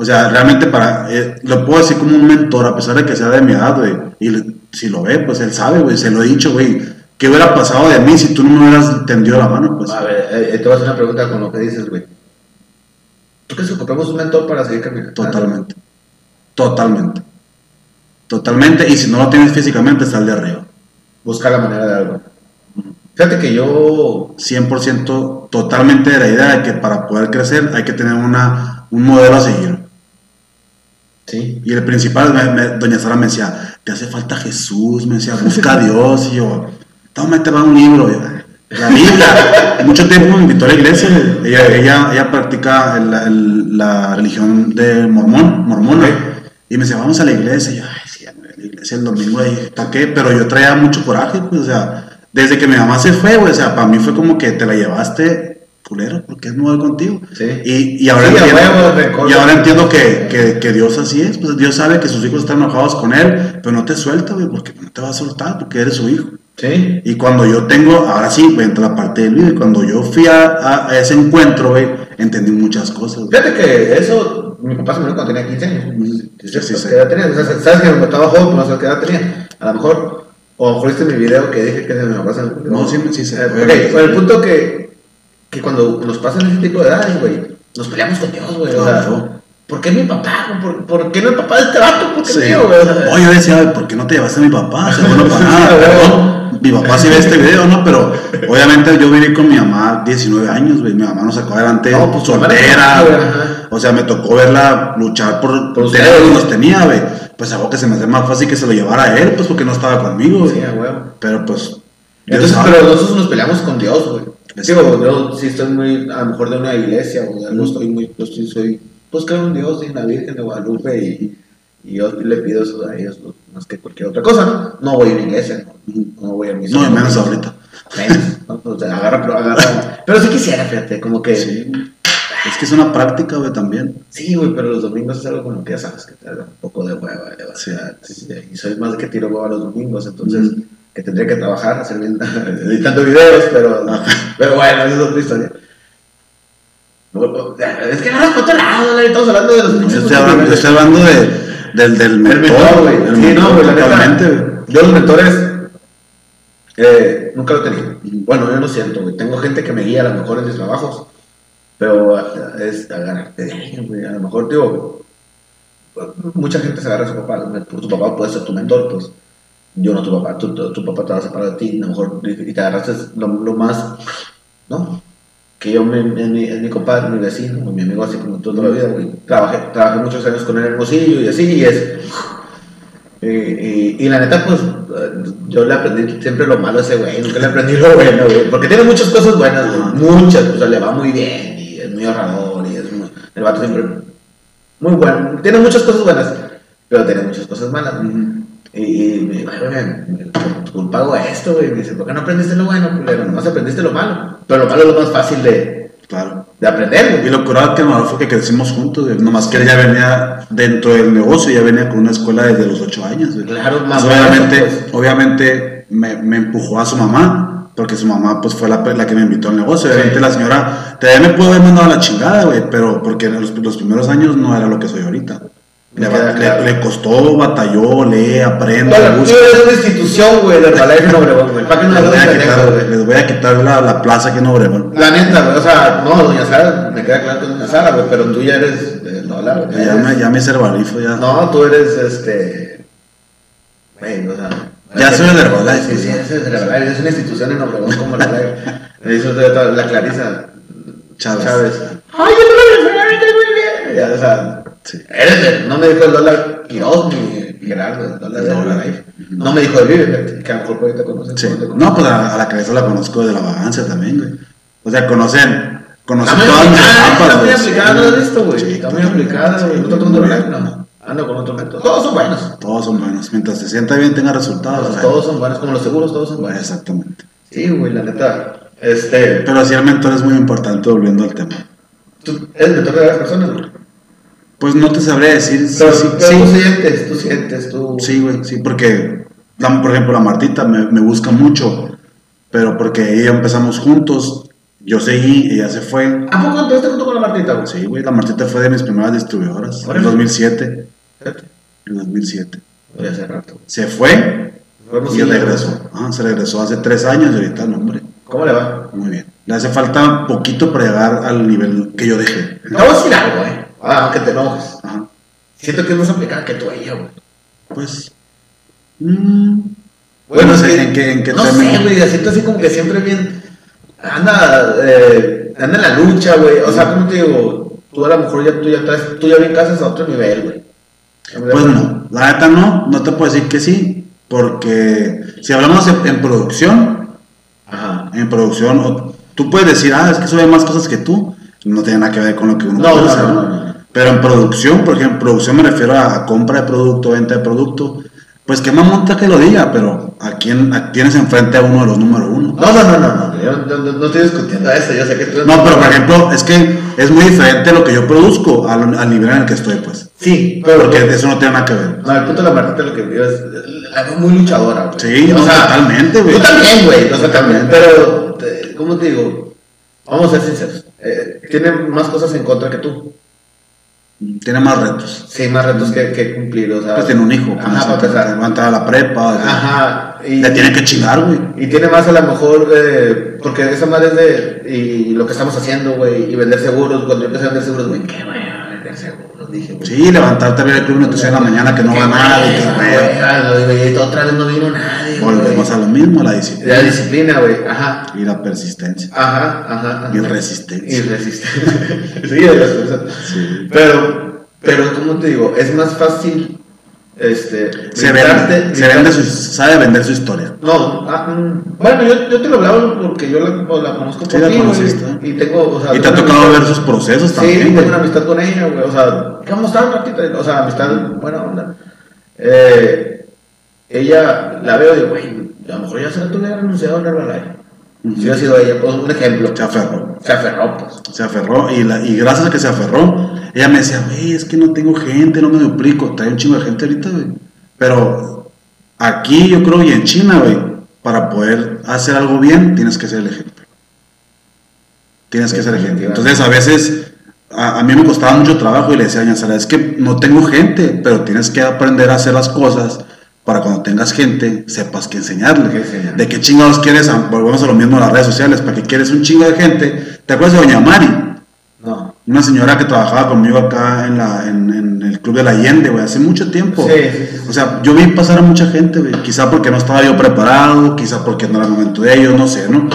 O sea, realmente para, eh, lo puedo decir como un mentor, a pesar de que sea de mi edad, güey. Y le- si lo ve, pues él sabe, güey, se lo he dicho, güey. ¿Qué hubiera pasado de mí si tú no me hubieras tendido la mano, pues? A ver, eh, te voy a hacer una pregunta con lo que dices, güey. ¿Tú crees que ocupamos un mentor para seguir caminando? Totalmente. Totalmente. Totalmente. Y si no lo tienes físicamente, sal de arriba. Buscar la manera de algo. Fíjate que yo 100% totalmente de la idea de que para poder crecer hay que tener una, un modelo a seguir. Sí. Y el principal, me- me- doña Sara me decía, te hace falta Jesús, me decía, busca a Dios. Y yo, toma, te va un libro. Yo, la Biblia. <laughs> Mucho tiempo me invitó a la iglesia. Ella, ella, ella practica el- el- la religión de mormón, mormona. Y me decía, vamos a la iglesia. Y yo, ay, sí, la iglesia el domingo ahí, ¿para qué? Pero yo traía mucho coraje, pues, o sea, desde que mi mamá se fue, güey, o sea, para mí fue como que te la llevaste, culero, porque no voy contigo. Sí. Y, y ahora Sí, entiendo, y ahora entiendo que, que, que Dios así es, pues Dios sabe que sus hijos están enojados con él, pero no te suelta, güey, porque no te va a soltar, porque eres su hijo. Sí. Y cuando yo tengo, ahora sí, güey, entra la parte del video, y cuando yo fui a, a- ese encuentro, güey, entendí muchas cosas. Fíjate que eso, mi papá se murió cuando tenía 15 años. Sí, sí, sí. ¿Qué edad tenía? O sea, sabes que me estaba joven, no sé qué edad tenía. A lo mejor, o mejor viste mi video que dije que se murió. No, sí, sí, sí. Eh, ok, el punto que, que cuando nos pasan ese tipo de edades, güey, nos peleamos con Dios, güey. O sea. ¿por qué mi papá? ¿Por, por qué no el papá de este vato? ¿Por qué Sí. mío, güey? O sea, Oye, yo decía, ¿por qué no te llevaste a mi papá? Se bueno para nada. <laughs> Mi papá sí ve este video, ¿no? Pero obviamente yo viví con mi mamá 19 años, güey. Mi mamá nos sacó adelante No, pues, mamá soltera. güey. O sea, me tocó verla luchar por, Por tener lo que nos tenía, güey. Pues algo que se me hace más fácil que se lo llevara a él, pues porque no estaba conmigo, güey. sí, huevo. Pero pues. Dios Entonces, sabe. pero nosotros nos peleamos con Dios, güey. Digo, yo sí estoy muy, a lo mejor de una iglesia o de algo, estoy muy, yo sí soy, pues creo en Dios y en la Virgen de Guadalupe y, y yo le pido eso a ellos pues, más que cualquier otra cosa, ¿no? No voy a una iglesia, no, no voy a misa. No, menos ahorita. Menos, ¿no? O sea, agarra, pero agarra. Pero sí quisiera, fíjate, como que, sí, Sí. Es que es una práctica, güey, también. güey, pero los domingos es algo como que ya sabes que te da un poco de hueva, de Sí. verdad. Y soy más que tiro hueva los domingos, entonces Ujú. Que tendría que trabajar, hacer editando <laughs> videos, pero, <laughs> pero bueno, esa es otra historia. No, no, Es que no para otro lado, ¿no? estamos hablando de los pinches estoy hablando, estoy hablando de, del, del El mentor, güey. Sí, mentor, no, güey. Yo los mentores eh, nunca lo he tenido. Bueno, yo no siento, güey. Tengo gente que me guía a lo mejor en mis trabajos. Pero es agarrarte de alguien, güey. A lo mejor, digo, mucha gente se agarra a su papá. Por tu papá puede ser tu mentor, pues. Yo no tu papá, tu, tu, tu papá te va a separar de ti. A lo mejor y te agarraste lo, lo más, ¿no? Que yo, mi, mi, es mi compadre, mi vecino, mi amigo, así como toda la vida, güey. Trabajé, trabajé muchos años con él en Hermosillo y así, y es. Y, y, y, la neta, pues, yo le aprendí siempre lo malo a ese güey, nunca le aprendí lo bueno, güey. Porque tiene muchas cosas buenas, güey. Muchas, o sea, le va muy bien, y es muy ahorrador, y es muy. El vato siempre. Muy bueno. Tiene muchas cosas buenas, pero tiene muchas cosas malas. Y, y me dijo, güey, por tu culpa hago esto, güey. Me dice, ¿por qué no aprendiste lo bueno, culero? Nomás aprendiste lo malo. Pero lo malo es lo más fácil de, Claro. de aprender, güey. Y lo curado que no fue que crecimos juntos, güey. Nomás que él ya venía dentro del negocio, ya venía con una escuela desde los 8 años, güey. Claro, más Pues, obviamente, pues. obviamente me, me empujó a su mamá, porque su mamá pues fue la, la que me invitó al negocio. Obviamente la señora todavía me pudo haber mandado a la chingada, güey, pero porque en los, los primeros años no era lo que soy ahorita. Le, le- claro. le costó, batalló, lee, aprende, Bueno, tú busca. eres una institución, güey, de Herbalife en Obregón, güey. ¿Para qué no Les la voy, a quitar, pendejo, güey? les voy a quitar la, la plaza aquí en Obregón. La neta, güey, o sea, no, doña Sara, me queda claro que es doña Sara, güey, pero tú ya eres de dólar, güey. Ya me, ya me hice herbalifo, ya. No, tú eres, este, güey, o sea. Ya soy el Herbalife, Sí, sí, es Herbalife, es una institución en Obregón como la es de <laughs> la Clarisa Chávez. Chávez. Ay, yo no lo muy bien. Ya, o sea, Sí. eres no me dijo el dólar Quiroz ni Gerardo, el dólar de dólar. Herbalife. No me dijo el Vive, que a lo mejor por ahí te conocen. Sí. ¿cómo te No, pues a, a la cabeza la conozco de la vagancia también, güey. O sea, conocen, conocen todas mis etapas, está muy he visto, güey. Está muy sí, güey. No bien. no. Ando con otro método. Todos son buenos. Todos son buenos. Mientras se sienta bien, tenga resultados. Todos son buenos, como los seguros, todos son buenos. Exactamente. Sí, güey, la neta. Este. Pero sí, el mentor es muy importante, volviendo al tema. Tú eres mentor de las personas, güey. Pues no te sabré decir. Sí, Pero, sí, pero tú sí, sientes, tú sientes, tú. sí, güey, sí, porque, la- por ejemplo, la Martita me, me busca mucho, pero porque ella empezamos juntos, yo seguí, ella se fue. ¿A poco empezaste junto con la Martita, güey? Sí, güey, la Martita fue de mis primeras distribuidoras, en Órale. 2007. Fíjate. En 2007. Voy a hace rato. Se fue y regresó. Ah, se regresó hace tres años y ahorita no, hombre. ¿Cómo le va? Muy bien. Le hace falta poquito para llegar al nivel que yo dejé. Te voy a decir algo, güey. Ah, aunque te enojes. Ajá. Siento que es más aplicada que tú ella, güey. Pues. mm, Bueno, no es sé que- en qué, en qué No sé, güey, siento así como que siempre bien. Anda, eh, anda en la lucha, güey. O sea, como te digo, tú a lo mejor ya, tú ya, estás, tú ya bien casas a otro nivel, güey. Pues no, la neta no, no te puedo decir que sí, porque si hablamos en, en producción, Ajá. en producción, tú puedes decir, ah, es que sube más cosas que tú, no tiene nada que ver con lo que uno No, puede no, hacer, no, no, no. Pero en producción, por ejemplo, producción me refiero a, compra de producto, venta de producto, pues más monta que lo diga, pero a quién a- tienes enfrente a uno de los número uno. No, no, no, no, no. Yo no, no- no estoy discutiendo eso. Yo sé que tú. No, pero por ejemplo, es que es muy diferente lo que yo produzco al, al nivel en el que estoy, pues. Sí, pero. Porque eso no tiene nada que ver. No, el punto de la Martita lo que veo es. La veo muy luchadora, güey. Sí, no, totalmente, güey. Tú también, güey. O sea, también. Pero, ¿cómo te digo? Vamos a ser sinceros. Eh, tiene más cosas en contra que tú. Tiene más retos. Sí, más retos que, que cumplir. O sea, Pues tiene un hijo, Ajá, para empezar. va a entrar a la prepa, Ajá. Y, le tiene que chingar, güey. y tiene más a lo mejor, eh, porque esa madre es de, y lo que estamos haciendo, güey, y vender seguros, cuando yo empecé a vender seguros, güey, qué güey, vender seguros, dije, güey. Sí, levantarte a ver el club nutrición en la mañana que no va que güey. otra vez no vino güey. Volvemos a lo mismo, la disciplina La disciplina, güey, ajá. y la persistencia. Ajá, ajá. ajá. Y resistencia. Y resistencia. <laughs> sí, de las cosas. Sí. Pero, pero, ¿cómo te digo? Es más fácil, este... Se brindarte- vende, se vende su, sabe vender su historia. No, ah, mm, bueno, yo, yo te lo hablaba porque yo la, la conozco Sí, por ti, conociste. Y tengo, o sea... Y te ha tengo tocado amistad- ver sus procesos Sí, también, tengo güey. una amistad con ella, güey. O sea, ¿qué vamos a estar un ratito? O sea, amistad, buena onda. Eh, ella la veo y digo, güey, a lo mejor ya se tuviera renunciado a Herbalife. Si ha sido ella, pues, un ejemplo. Se aferró. Se aferró, pues. Se aferró y, la, y gracias a que se aferró, ella me decía, güey, es que no tengo gente, no me duplico. Trae un chingo de gente ahorita, güey. Pero aquí yo creo y en China, güey, para poder hacer algo bien, tienes que ser el ejemplo. Tienes que ser el ejemplo. Entonces a veces a, a mí me costaba mucho trabajo y le decía Sara, es que no tengo gente, pero tienes que aprender a hacer las cosas para cuando tengas gente, sepas qué enseñarle. Qué. De qué chingados quieres, volvemos a lo mismo en las redes sociales, para que quieres un chingo de gente. ¿Te acuerdas de doña Mari? una señora que trabajaba conmigo acá en, la, en, en el Club de la Allende, güey, hace mucho tiempo. Sí, sí, sí. O sea, yo vi pasar a mucha gente, güey. Quizá porque no estaba yo preparado, quizá porque no era el momento de ellos, no sé, ¿no?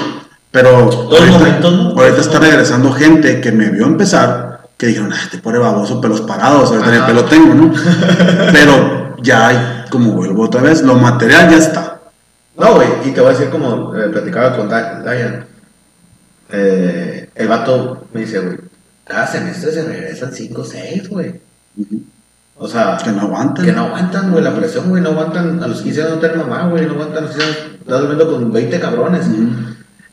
Pero Los ahorita, momentos, ¿no? ahorita está regresando gente que me vio empezar, que dijeron, ah, te pone baboso, pelos parados, ahorita ni el pelo tengo, ¿no? <laughs> Pero ya hay, como vuelvo otra vez, lo material ya está. No, güey, y te voy a decir como eh, platicaba con Diane. Eh, el vato me dice, güey, cada semestre se regresan 5 o 6, güey. O sea, Que no aguantan. que no aguantan, güey, la presión, güey, no aguantan. A los 15 años no tener mamá, güey, no aguantan a los 15 años. Estás durmiendo con 20 cabrones.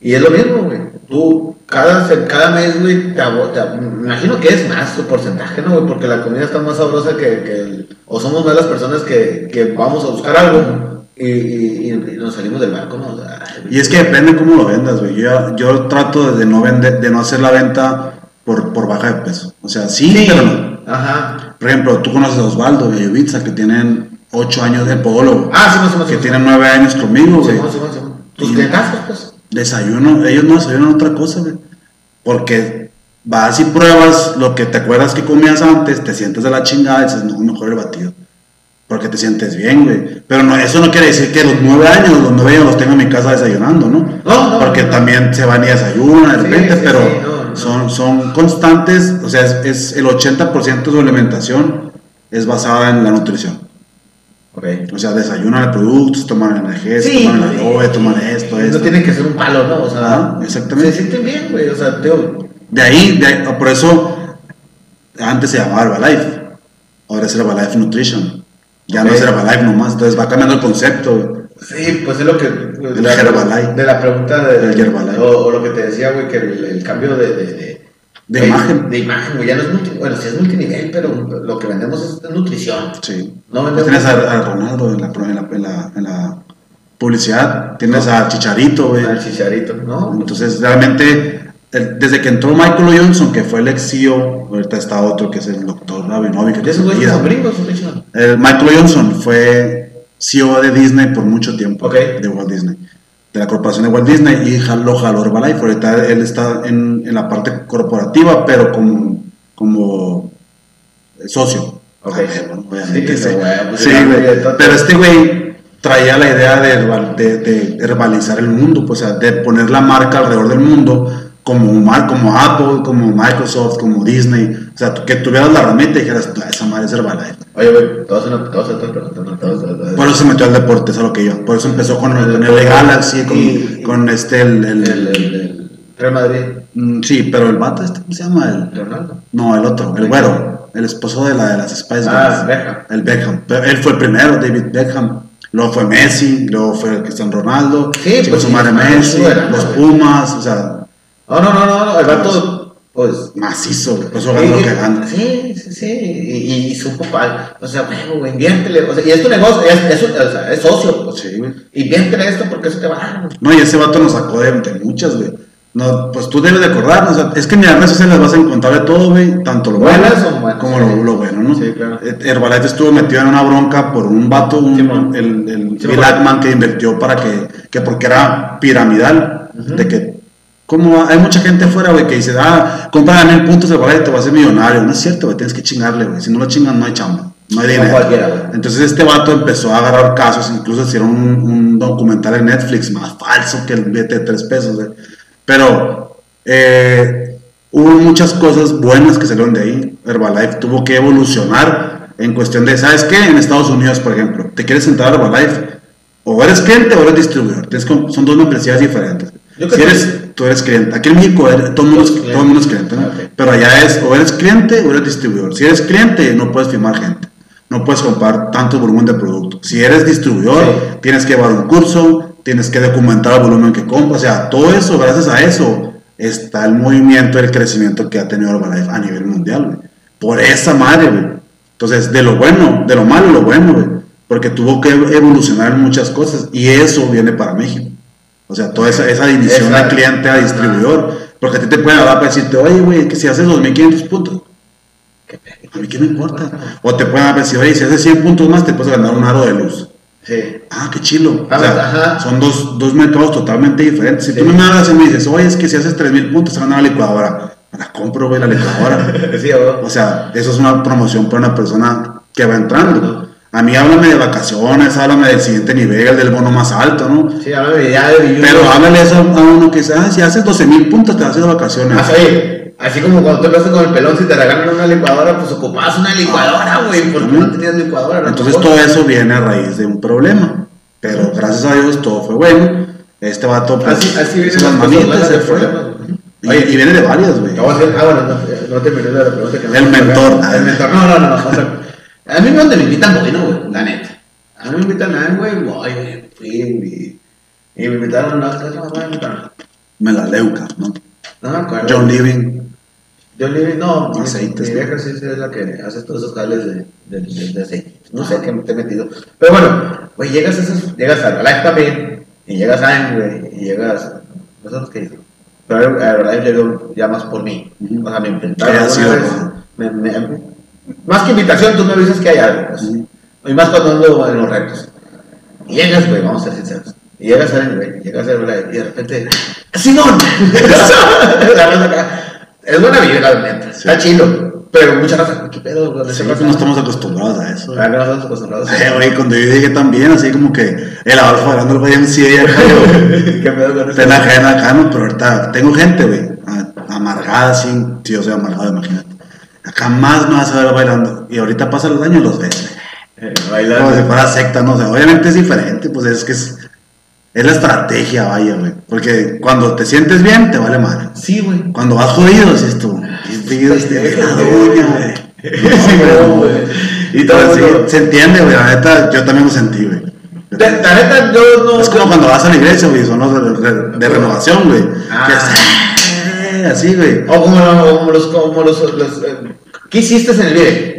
Y es lo mismo, güey. Tú, cada, cada mes, güey, te, te- me imagino que es más tu porcentaje, ¿no, güey? Porque la comida está más sabrosa que, que el- o somos más las personas que, que vamos a buscar algo y, y- y nos salimos del barco, ¿no? O sea. Y es que depende cómo lo vendas, güey. Yo, yo trato de no vender, de no hacer la venta por, por baja de peso. O sea, sí, Sí, pero no. Ajá. Por ejemplo, tú conoces a Osvaldo y a Yubitsa, que tienen 8 años de podólogo. Ah, sí, más o menos. que tienen 9 años conmigo, güey. Tus clientazos, pues. Desayuno, ellos no desayunan otra cosa, güey. Porque vas y pruebas lo que te acuerdas que comías antes, te sientes de la chingada y dices, no, mejor el batido. Porque te sientes bien, güey. Pero no, eso no quiere decir que los nueve años, los nueve años los tengo en mi casa desayunando, ¿no? No, no, Porque no. también se van y desayunan de Sí, repente, sí, pero sí. Son, son constantes, o sea, es, es el 80% de su alimentación es basada en la nutrición. O sea, desayunan productos, toman energéticos, Sí, toman güey. aloe, toman esto, No esto. tiene que ser un palo, ¿no? O sea, exactamente. Se sienten bien, güey. O sea, digo, De ahí, de ahí- por eso antes se llamaba Herbalife, ahora es Herbalife Nutrition. Ya no Ok. es Herbalife nomás, entonces va cambiando el concepto. güey. Sí, pues es lo que. pues, El de la- Herbalife. De la pregunta de. El Herbalife. O, o lo que te decía, güey, que el, el cambio de. De, de, De imagen. De imagen, güey. Ya no es multi, Bueno, sí es multinivel, pero lo que vendemos es nutrición. Sí. No Pues vendemos. tienes a, a Ronaldo en la, en, la, en, la, en la publicidad, tienes a Chicharito, güey. Al chicharito, ¿no? Entonces, realmente, el- desde que entró Michael Johnson, que fue el ex CEO, ahorita está otro que es el doctor Rabinovic. Gringos, son gringos. El Michael Johnson fue CEO de Disney por mucho tiempo, Ok. de Walt Disney, de la corporación de Walt Disney, y jaló, jaló Herbalife. Ahorita él está en, en la parte corporativa, pero como, como socio. Ah, bueno, obviamente, Sí, sí. Sí, Pero este güey traía la idea de, herbal- de, de herbalizar el mundo, pues, o sea, de poner la marca alrededor del mundo, como, como Apple, como Microsoft, como Disney. O sea, que tuvieras la ramita y dijeras, "Ah, esa madre es Herbalife. Oye, güey, todos se están Por eso se metió al deporte, es a lo que yo. Por eso empezó con el, con el Galaxy, con, Y- con este, el, el- el, el, el Real Madrid. Mm, Sí, pero el vato este, ¿cómo se llama? El, Ronaldo. no, el otro, el güero, el esposo de la de las Spice Ah, Girls. Beckham. El Beckham. Pero él fue el primero, David Beckham. Luego fue Messi, luego fue Cristiano Ronaldo, Sí, pues su madre ah, Messi, los. Pumas, o sea, No, no, no, no, no, el vato, pues. macizo, güey, por eso ganó lo que gana. Sí, sí, sí. Y, y supo cuál. O sea, bueno, güey, inviértele. O sea, y es tu negocio, es, es, o sea, es socio. Pues, Sí, güey. Inviértele esto porque eso te va a dar. güey. No, y ese vato nos sacó de, de muchas, güey. No, pues tú debes de acordarnos, o sea, es que en las redes sociales vas a encontrar de todo, güey, tanto lo bueno como sí. lo, lo bueno, ¿no? Sí, claro. Eh, Herbalife estuvo metido en una bronca por un vato, un, Sí, el, el Bill. Ackman que invirtió para que, que porque era piramidal, de que, como hay mucha gente afuera, güey, que dice, ah, compra mil puntos de te vas a ser millonario. No es cierto, güey, tienes que chingarle, güey, si no lo chingan no hay chamba, no hay dinero. Entonces este vato empezó a agarrar casos, incluso hicieron un, un documental en Netflix más falso que el billete de tres pesos, güey. Pero eh, hubo muchas cosas buenas que salieron de ahí. Herbalife tuvo que evolucionar en cuestión de, ¿sabes qué? En Estados Unidos, por ejemplo, te quieres entrar a Herbalife, o eres cliente o eres distribuidor. Tienes son dos membresías diferentes. Yo Si eres, tú eres cliente. Aquí en México eres- todo el mundo es, Todos todo el mundo es cliente, ¿no? Pero allá es o eres cliente o eres distribuidor. Si eres cliente, no puedes firmar gente. No puedes comprar tanto volumen de producto. Si eres distribuidor, Sí. tienes que llevar un curso, tienes que documentar el volumen que compras. O sea, todo eso, gracias a eso, está el movimiento el crecimiento que ha tenido Herbalife a nivel mundial, güey. Por esa madre, güey. Entonces, de lo bueno, de lo malo, lo bueno, güey. Porque tuvo que evolucionar en muchas cosas. Y eso viene para México. O sea, toda esa, esa división Esa- de cliente a distribuidor. Porque a ti te pueden hablar para decirte, oye, güey, que si haces 2.500 puntos, a mí qué me importa. O te pueden decir, oye, si haces 100 puntos más, te puedes ganar un aro de luz. Sí. Ah, qué chilo. Ah, O sea, ajá. son dos, dos mercados totalmente diferentes. Si Sí. tú me hablas y me dices, oye, es que si haces 3.000 puntos, te van a la licuadora. la compro, güey, la licuadora. <laughs> Sí. O sea, eso es una promoción para una persona que va entrando. A mí háblame de vacaciones, háblame del siguiente nivel, del bono más alto, ¿no? Sí, háblame ya de billuyo. Pero háblale eso a uno que dice, ah, si haces 12 mil puntos te de vacaciones. Ah, oye, así como cuando tú con el pelón, si te regalan una licuadora, pues ocupabas una licuadora, güey, porque no tenías licuadora. ¿no? Entonces todo eso viene a raíz de un problema. Pero gracias a Dios todo fue bueno. Este vato, pues, Así, así vienen hizo las manitas, se fue. Y, y viene de varias, güey. Ah, bueno, no, no terminé de la pregunta que me El mentor. El mentor, no, no, no. O sea, a mí donde me invitan voy, no, güey, la neta. A mí me invitan a güey, voy, güey, fui, y, me invitaron a otra me invitaron. Me la leuca, ¿no? No me acuerdo. John Living. John Living, no, Aceites, Mi vieja sí es la que hace todos esos jales de, de, de, de aceite. No sé qué te he metido. Pero bueno, güey, llegas a esos, llegas a Herbalife también, y llegas a güey, y llegas. No sé qué dicen. Pero a Herbalife llegó ya más por mí. O sea, me inventaron. Me- me- más que invitación, tú me avisas que hay algo, pues. Y más cuando ando en los retos. Y llegas, güey, vamos a ser sinceros. Y llegas a güey, llegas a Herbalife, y de repente, ¡Simón! <laughs> Es buena vibra, la neta. Está chido. Pero mucha raza, ¿qué pedo? güey? Sí, no estamos acostumbrados a eso. Ah, no estamos acostumbrados. Eh, güey, cuando yo llegué también, así como que el Adolfo hablando el acá, güey. <laughs> ¿Qué pedo con eso? Pena ajena acá, ¿no? Pero ahorita tengo gente, güey, a- amargada, así. Sí, yo soy amargado, imagínate. Acá más me vas a ver bailando. Y ahorita pasan los años y los ves, güey. Eh, bailando. Como si fuera secta, no sé. obviamente es diferente, pues es que es, es la estrategia, vaya, güey. Porque cuando te sientes bien, te vale mal. Sí, güey. Cuando vas jodido, dices tú, ¿qué pido este la doña, güey? <laughs> Y todo sí, se entiende, güey. La neta, yo también lo sentí, güey. La neta, yo no. Es como cuando vas a la iglesia, güey, son los de, de- de renovación, güey. Ah. Que es, así, güey. O como, lo- como los. Como los, los, eh, ¿Qué hiciste en el Vive?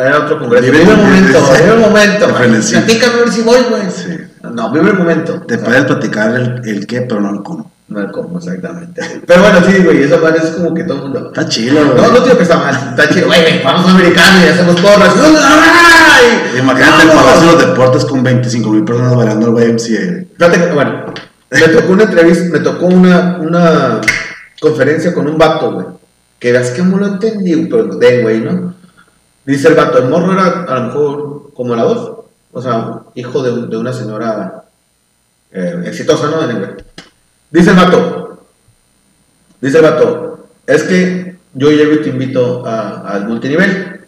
Era otro congreso. Vive el momento, vive el momento. Platícame a ver si voy, güey. Sí. No, vive el momento. Te puedes platicar el, el qué, pero no el cómo. No el cómo, exactamente. Pero bueno, sí, güey, esa madre es como que todo el mundo. Está chido, No, güey. no digo que está mal, está chido, güey, vamos a americano y hacemos porras. ¡Ay! Imagínate el. Palacio de los Deportes con 25 mil personas bailando el YMCA. Fíjate bueno, me tocó una entrevista, me tocó una, una conferencia con un vato, güey. Que veas que no lo entendí, pero de güey, ¿no? Dice el vato, el morro era a lo mejor como la voz, o sea, hijo de, una señora eh, exitosa, ¿no? Dice el vato, dice el vato, es que yo llego y te invito al multinivel.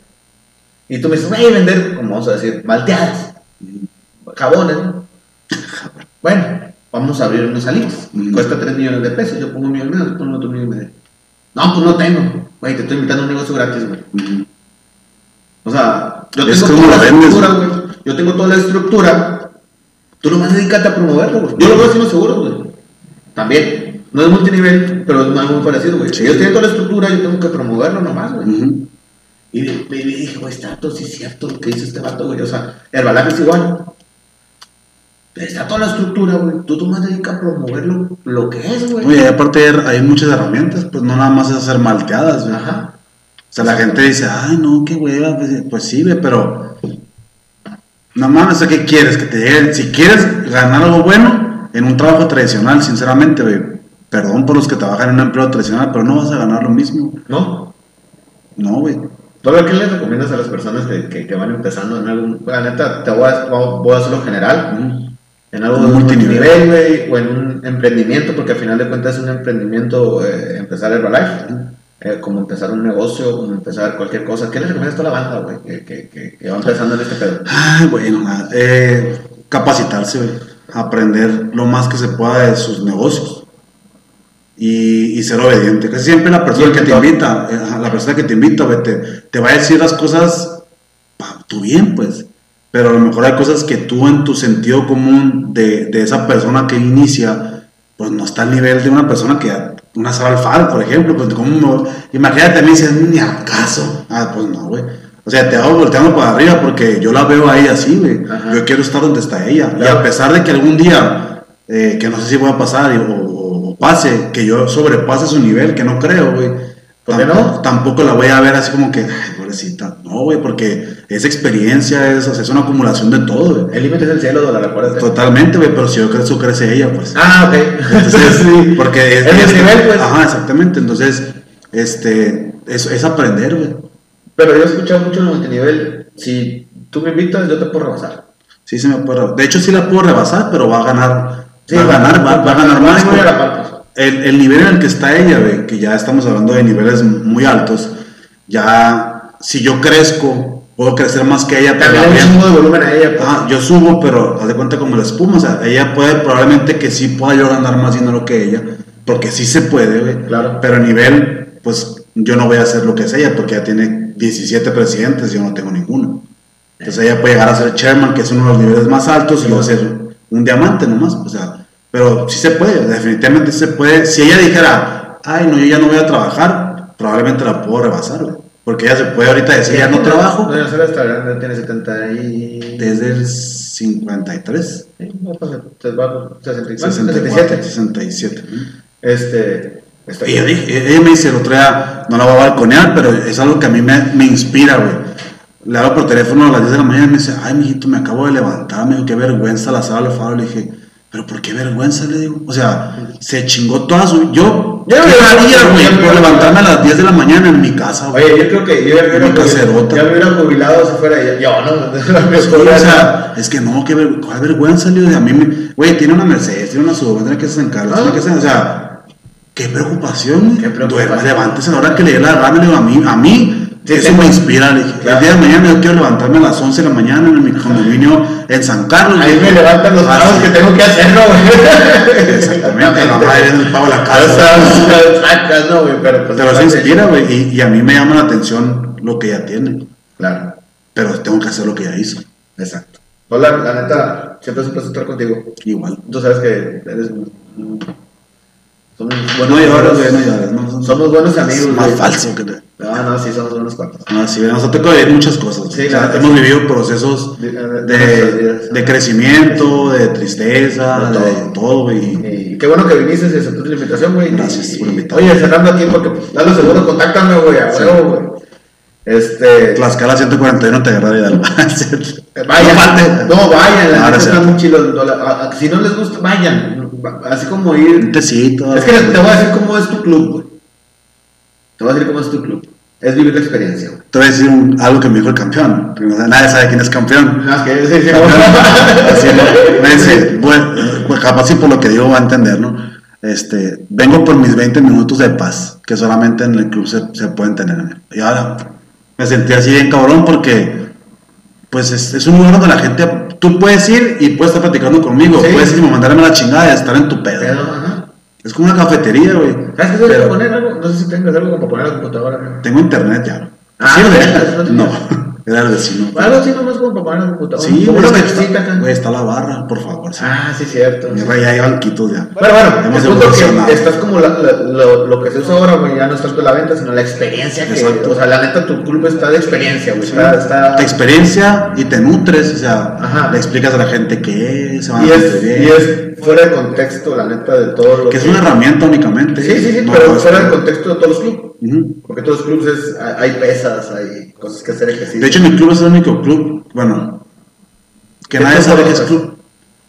Y tú me dices, voy a vender, como vamos a decir, malteadas, jabones, ¿no? <laughs> Bueno, vamos a abrir unos alitas. Mm. Cuesta 3 millones de pesos. Yo pongo un millón y medio, tú pones otro millón y medio. No, pues no tengo. Güey, te estoy invitando a un negocio gratis, güey. O sea, yo tengo toda la vendes, estructura, güey. Yo tengo toda la estructura. Tú nomás dedícate a promoverlo, güey. Yo lo veo haciendo seguro, güey. También. No es multinivel, pero es algo muy parecido, güey. Sí. Ellos tienen toda la estructura, yo tengo que promoverlo nomás, güey. Y le dije, güey, está todo sí es cierto lo que dice este vato, güey. O sea, Herbalife es igual. Está toda la estructura, güey. Tú nomás dedicas a promover lo, lo que es, güey. Oye, aparte hay muchas herramientas, pues no nada más es hacer malteadas, güey. Ajá. O sea, la gente dice, ay, no, qué hueva, pues, pues sí, güey, pero. No mames, ¿qué quieres? Que te lleguen. Si quieres ganar algo bueno en un trabajo tradicional, sinceramente, güey, perdón por los que trabajan en un empleo tradicional, pero no vas a ganar lo mismo. ¿No? No, güey. ¿Todavía qué les recomiendas a las personas que, que, que van empezando en algún... La neta, te voy a, voy a hacerlo general. Ujú. En algo de multinivel. güey, o en un emprendimiento, porque al final de cuentas es un emprendimiento eh, empezar Herbalife. Eh, como empezar un negocio, como empezar cualquier cosa. ¿Qué les recomiendas a toda la banda, güey, que, que, que, que va empezando en este pedo? Ay, bueno, nada, eh, capacitarse, güey. Aprender lo más que se pueda de sus negocios. Y, y ser obediente. Casi siempre la persona que te invita, eh, la persona que te invita, güey, te, te va a decir las cosas para tu bien, pues. Pero a lo mejor hay cosas que tú en tu sentido común de, de esa persona que inicia, pues no está al nivel de una persona que una Sara Alfaro, por ejemplo, pues como imagínate a mí dices, ni al caso. Ah, pues no, güey. O sea, te hago volteando para arriba porque yo la veo ahí así, güey. Yo quiero estar donde está ella. Y a pesar de que algún día, eh, que no sé si voy a pasar y- o, o- o pase, que yo sobrepase su nivel, que no creo, güey. ¿Por qué tampoco, no? tampoco la voy a ver así como que, ay, pobrecita. No, güey, porque es experiencia, es, o sea, es una acumulación de todo, güey. El límite es el cielo, dólar, acuérdate. Totalmente, güey, pero si yo crezco, crece ella, pues. Ah, ok. Entonces, <laughs> porque es, Es el nivel, pues. Ajá, exactamente. Entonces, este, es, es aprender, güey. Pero yo he escuchado mucho en el multinivel. Si tú me invitas, yo te puedo rebasar. Sí, se me puede. De hecho, sí la puedo rebasar, pero va a ganar. Sí, va a ganar, va, va a ganar más. muy a la güey. El, el nivel en el que está ella, güey, que ya estamos hablando de niveles muy altos, ya si yo crezco, puedo crecer más que ella. pero También hay un también- chingo de volumen a ella. pues. Ajá, yo subo, pero haz de cuenta como la espuma, o sea, ella puede, probablemente que sí pueda yo ganar más dinero que ella, porque sí se puede. Claro. Pero a nivel, pues yo no voy a hacer lo que es ella, porque ella tiene 17 presidentes, yo no tengo ninguno. Entonces ella puede llegar a ser chairman, que es uno de los niveles más altos, y yo voy a ser un diamante nomás, o sea, pero sí se puede, definitivamente sí se puede. Si ella dijera, ay, no, yo ya no voy a trabajar, probablemente la puedo rebasar, güey. Porque ella se puede ahorita decir, ya no trabajo, No, Sara está grande, tiene 70 y... desde el 53. Sí, no, pues, se va por 64, 64, 67. 67. Este... está- Ella, dije- ella me dice el otro día, no la voy a balconear, pero es algo que a mí me, me inspira, güey. Le hablo por teléfono a las 10 de la mañana y me dice, ay, mijito, me acabo de levantar, me dijo, qué vergüenza la sala. Le dije, pero ¿por qué vergüenza? Le digo, o sea, se chingó toda su. Yo, Ya, ¿qué ya, haría, güey, por levantarme a las 10 de la mañana en mi casa, güey? Oye, yo creo que yo ya me hubiera, jubilado, ya me hubiera jubilado si fuera ella. Yo, no, Sí, o sea, es que no, qué ver- cuál vergüenza, le digo, a mí me, güey, tiene una Mercedes, tiene una Subaru, tiene que ser en Carlos, Ah. tiene que ser, o sea, qué preocupación, Qué preocupación. Levántese a la hora que le dé la gana, le digo, a mí, a mí, Sí, eso tengo- me inspira, dije, Claro. el día de mañana yo quiero levantarme a las 11 de la mañana en mi condominio en San Carlos. Ahí me levantan los sí, que tengo que hacer, ¿no, güey? <laughs> Exactamente, la madre en el pago de la casa. sacas, ¿no, güey? Pero, pues, Pero se inspira, güey, y, y a mí me llama la atención lo que ella tiene, Claro, pero tengo que hacer lo que ella hizo, exacto. Hola, la neta, siempre es un placer estar contigo. igual. Tú sabes que eres. Somos No buenos llores, amigos. güey, no llores. No, no, Somos buenos amigos, Es más güey. falso que te... No, no, sí, somos buenos cuantos. No, sí, nos ha tocado vivir muchas cosas. Sí, O sea, hemos vivido procesos De- de- de crecimiento, de tristeza, De de todo. todo, güey. Y qué bueno que viniste y aceptaste la invitación, güey. Gracias por invitarme. Oye, cerrando aquí, porque dale seguro, contáctame, güey, a huevo, güey. Este. Tlaxcala 141 te agarra Hidalgo. <laughs> Eh, Vayan, No falte. no, vayan, la neta sí. está muy chido. no, Si no les gusta, vayan. Así como Un ir. tecito. Es que te voy a decir cómo es tu club, güey. Te voy a decir cómo es tu club. Es vivir la experiencia, güey. Te voy a decir un- algo que me dijo el campeón. porque nadie sabe quién es campeón. No, es que sí, sí, <laughs> Así, ¿no? Me dice, bueno, pues capaz sí por lo que digo va a entender, ¿no? Este, vengo por mis 20 minutos de paz, que solamente en el club se, se pueden tener. Y ahora me sentí así bien cabrón porque, pues es, es un lugar donde la gente, tú puedes ir y puedes estar platicando conmigo, Sí. puedes ir y mandarme la chingada de estar en tu pedo. Es como una cafetería, güey. ¿Sabes qué poner algo? No sé si tengas algo para poner a la computadora. Tengo internet ya. Ah, ¿Sirve? No, era el vecino. Algo así nomás como para poner a la computadora. Sí, como una es que mesita está, acá. güey, está la barra, por favor. sí. Ah, sí, cierto. Mi rey, ya hay banquitos ya. Bueno, bueno, el punto que estás como la- la- lo, lo que se usa ahora, güey, ya no es tanto la venta, sino la experiencia que, Exacto. o sea, la neta, tu club está de experiencia, güey, está, está, Te experiencia y te nutres, o sea, Ajá. le explicas a la gente qué es, se van y a es, bien. y es fuera de contexto, la neta, de todo lo que es una herramienta únicamente. Sí, sí, sí, no pero fuera del contexto de todos los clubes, porque todos los clubes es, hay hay pesas, hay cosas que hacer ejercicio. De hecho, mi club es el único club, bueno, que ¿Qué nadie sabe que es club.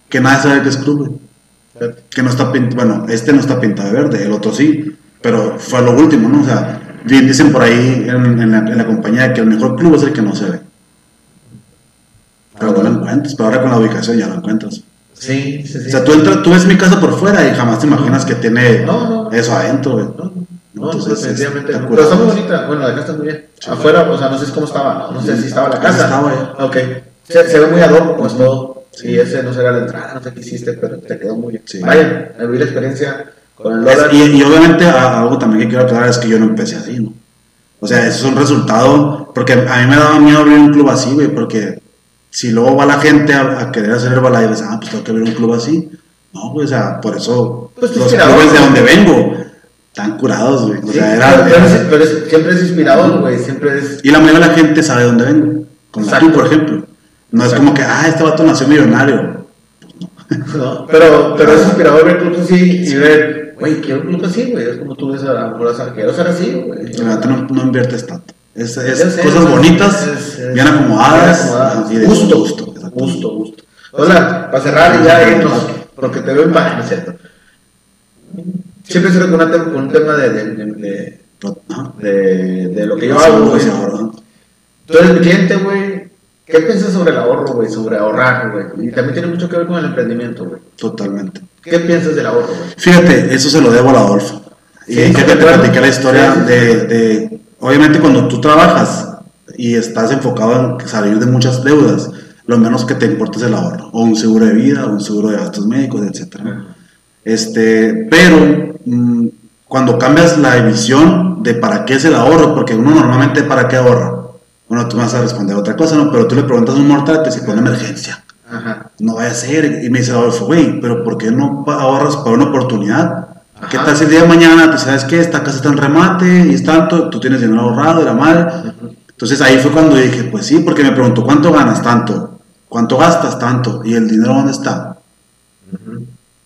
Que nadie sabe que es club, güey. Que no está pintado, bueno, este no está pintado de verde, el otro sí, pero fue lo último, ¿no? O sea, bien dicen por ahí en, en la, en la compañía que el mejor club es el que no se ve. Pero no lo encuentras, pero ahora con la ubicación ya lo encuentras. Sí, sí, sí. O sea, tú, entras, tú ves mi casa por fuera y jamás te imaginas que tiene No, no. eso adentro, güey. No, no, Entonces, definitivamente está no. Pero está muy bonita. Bueno, la casa está muy bien. Sí. Afuera, o sea, no sé cómo estaba. No, no sé si estaba la casa. estaba ya. Ok. Se, se ve muy ad hoc, pues todo. Y ese no será la entrada, no sé qué hiciste, pero te quedó muy bien. Sí. Vayan, a vivir la experiencia con el dólar. y, y obviamente algo también que quiero aclarar es que yo no empecé así, ¿no? O sea, eso es un resultado, porque a mí me daba miedo abrir un club así, güey, porque si luego va la gente a, a querer hacer Herbalife, y dices, ah, pues tengo que abrir un club así. No, güey, o sea, por eso Pues los clubes de ¿no? donde vengo están curados, güey. O Sí, sea, era, pero es- era- pero es- siempre es inspirador, güey. Siempre es. Y la mayoría de la gente sabe de dónde vengo. Con la tú, por ejemplo. No es como que, ah, este vato nació millonario. ¿no? Pero, pero es inspirador ver clubes así y ver, güey, quiero un club así, güey. Es como tú ves a la sea, quiero ser así, güey. No, no inviertes tanto. Es, es Ya sé, cosas bonitas, bien acomodadas. acomodadas. y de Gusto, gusto. gusto, gusto. Hola, para cerrar y ya irnos, porque te veo en paz, ¿no es cierto? Siempre cierro con, un tema de, de, de- de- de, lo que yo hago, güey. Tú eres mi cliente, güey. ¿Qué piensas sobre el ahorro, güey? Sobre ahorrar, güey. Y también tiene mucho que ver con el emprendimiento, güey. Totalmente. ¿Qué piensas del ahorro, güey? Fíjate, eso se lo debo al Adolfo. Y Sí, que te platiqué la historia de, de- obviamente cuando tú trabajas y estás enfocado en salir de muchas deudas, lo menos que te importa es el ahorro, o un seguro de vida, o un seguro de gastos médicos, etcétera. Este, pero mm, cuando cambias la visión de para qué es el ahorro, porque uno normalmente para qué ahorra. Bueno, tú me vas a responder otra cosa, ¿no? Pero tú le preguntas a un mortal que se pone emergencia Ajá. no vaya a ser. Y me dice Adolfo, güey, pero ¿por qué no ahorras para una oportunidad? ¿Qué tal si el día de mañana te sabes que esta casa está en remate y es tanto, tú tienes dinero ahorrado de la madre? Entonces ahí fue cuando dije, pues sí, porque me preguntó, ¿cuánto ganas? Tanto. ¿Cuánto gastas? Tanto. ¿Y el dinero dónde está?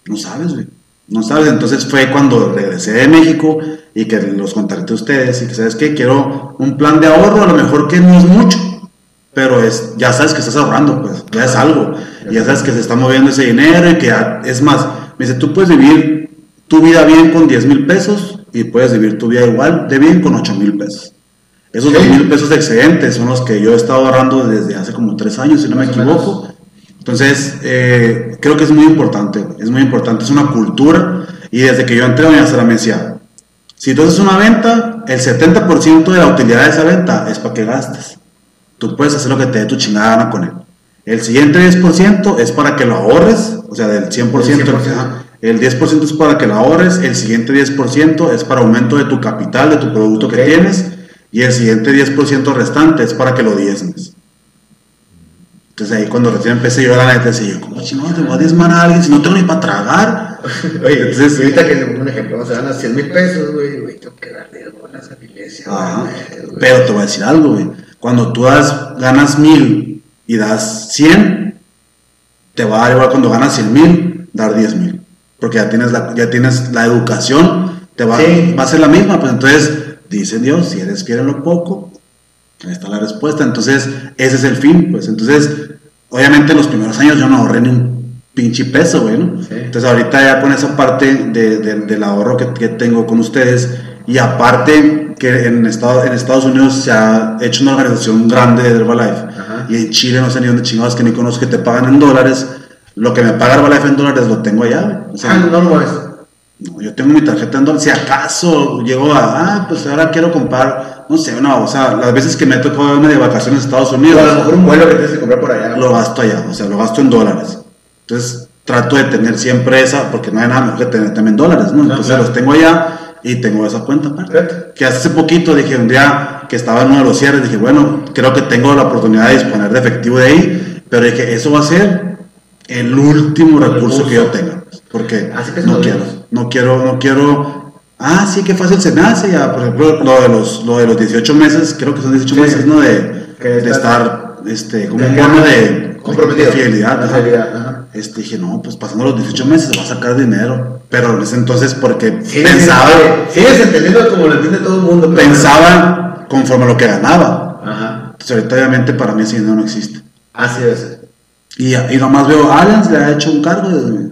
No sabes, güey. No sabes. Entonces fue cuando regresé de México y que los contacté a ustedes y que, ¿sabes qué? Quiero un plan de ahorro, a lo mejor que no es mucho, pero es, ya sabes que estás ahorrando, pues, ya es algo. Y ya sabes que se está moviendo ese dinero y que ya- es más, me dice, tú puedes vivir tu vida bien con 10 mil pesos y puedes vivir tu vida igual de bien con 8 mil pesos. Esos Sí. 2 mil pesos excedentes son los que yo he estado ahorrando desde hace como 3 años, si no me equivoco. Entonces, eh, creo que es muy importante, es muy importante, es una cultura. Y desde que yo entré a Sara me decía, si tú haces una venta, el 70% de la utilidad de esa venta es para que gastes. Tú puedes hacer lo que te dé tu chingada gana con él. El siguiente 10% es para que lo ahorres, o sea, del 100%, El 100%. ajá, el 10% es para que lo ahorres, el siguiente 10% es para aumento de tu capital, de tu producto que tienes, y el siguiente 10% restante es para que lo diezmes. Entonces ahí cuando recién empecé yo la neta decía yo, ¿cómo chingados te voy a diezmar a alguien si no tengo ni para tragar? <laughs> Oye, Entonces- ahorita que le pongo un ejemplo, vamos a ganar 100 mil pesos, güey, güey, tengo que darle bolas a la iglesia, Ajá. güey, güey. Pero te voy a decir algo, güey. Cuando tú das, ganas mil y das 100, te va a dar igual cuando ganas 100 mil, dar 10 mil. Porque ya tienes la, ya tienes la educación, te va, Sí. va a ser la misma. Pues entonces, dice Dios, si eres fiel en lo poco, ahí está la respuesta. Entonces, ese es el fin. Pues entonces, obviamente en los primeros años yo no ahorré ni un pinche peso, güey, ¿no? Sí. Entonces ahorita ya con esa parte de- de- del ahorro que, que tengo con ustedes y aparte que en, Estado- en Estados Unidos se ha hecho una organización grande de Herbalife Ajá. y en Chile no sé ni dónde chingados que ni conozco que te pagan en dólares, lo que me paga Herbalife en dólares lo tengo allá, güey. O sea, Ah, no lo no, yo tengo mi tarjeta en dólares. Si acaso llego a, ah, pues ahora quiero comprar, no sé, no, o sea, las veces que me ha tocado irme de vacaciones a Estados Unidos, a lo mejor un vuelo que tienes que comprar por allá. lo gasto allá, o sea, lo gasto en dólares. Entonces trato de tener siempre esa, porque no hay nada mejor que tener también dólares, ¿no? Entonces claro. los tengo allá y tengo esa cuenta aparte. Que hace poquito dije, un día que estaba en uno de los cierres, dije, bueno, creo que tengo la oportunidad de disponer de efectivo de ahí, pero dije, eso va a ser el último recurso que yo tenga, pues, porque Así que no quiero, no quiero, no quiero, ah, sí, qué fácil se me hace, ya, por ejemplo, lo de los, lo de los 18 meses, creo que son 18 Sí. meses, ¿no? De, de estar, este, como un bono de, comprometido. de fidelidad, De ajá. fidelidad, ajá. Este, dije, no, pues pasando los 18 meses va a sacar dinero. Pero en ese entonces, porque Sí, pensaba, Sigues entendiendo como lo entiende todo el mundo. pero- pensaba conforme a lo que ganaba. Ajá. Entonces, ahorita, obviamente, para mí ese dinero no existe. Así es. Y, y nomás veo, Allianz le ha hecho un cargo. de-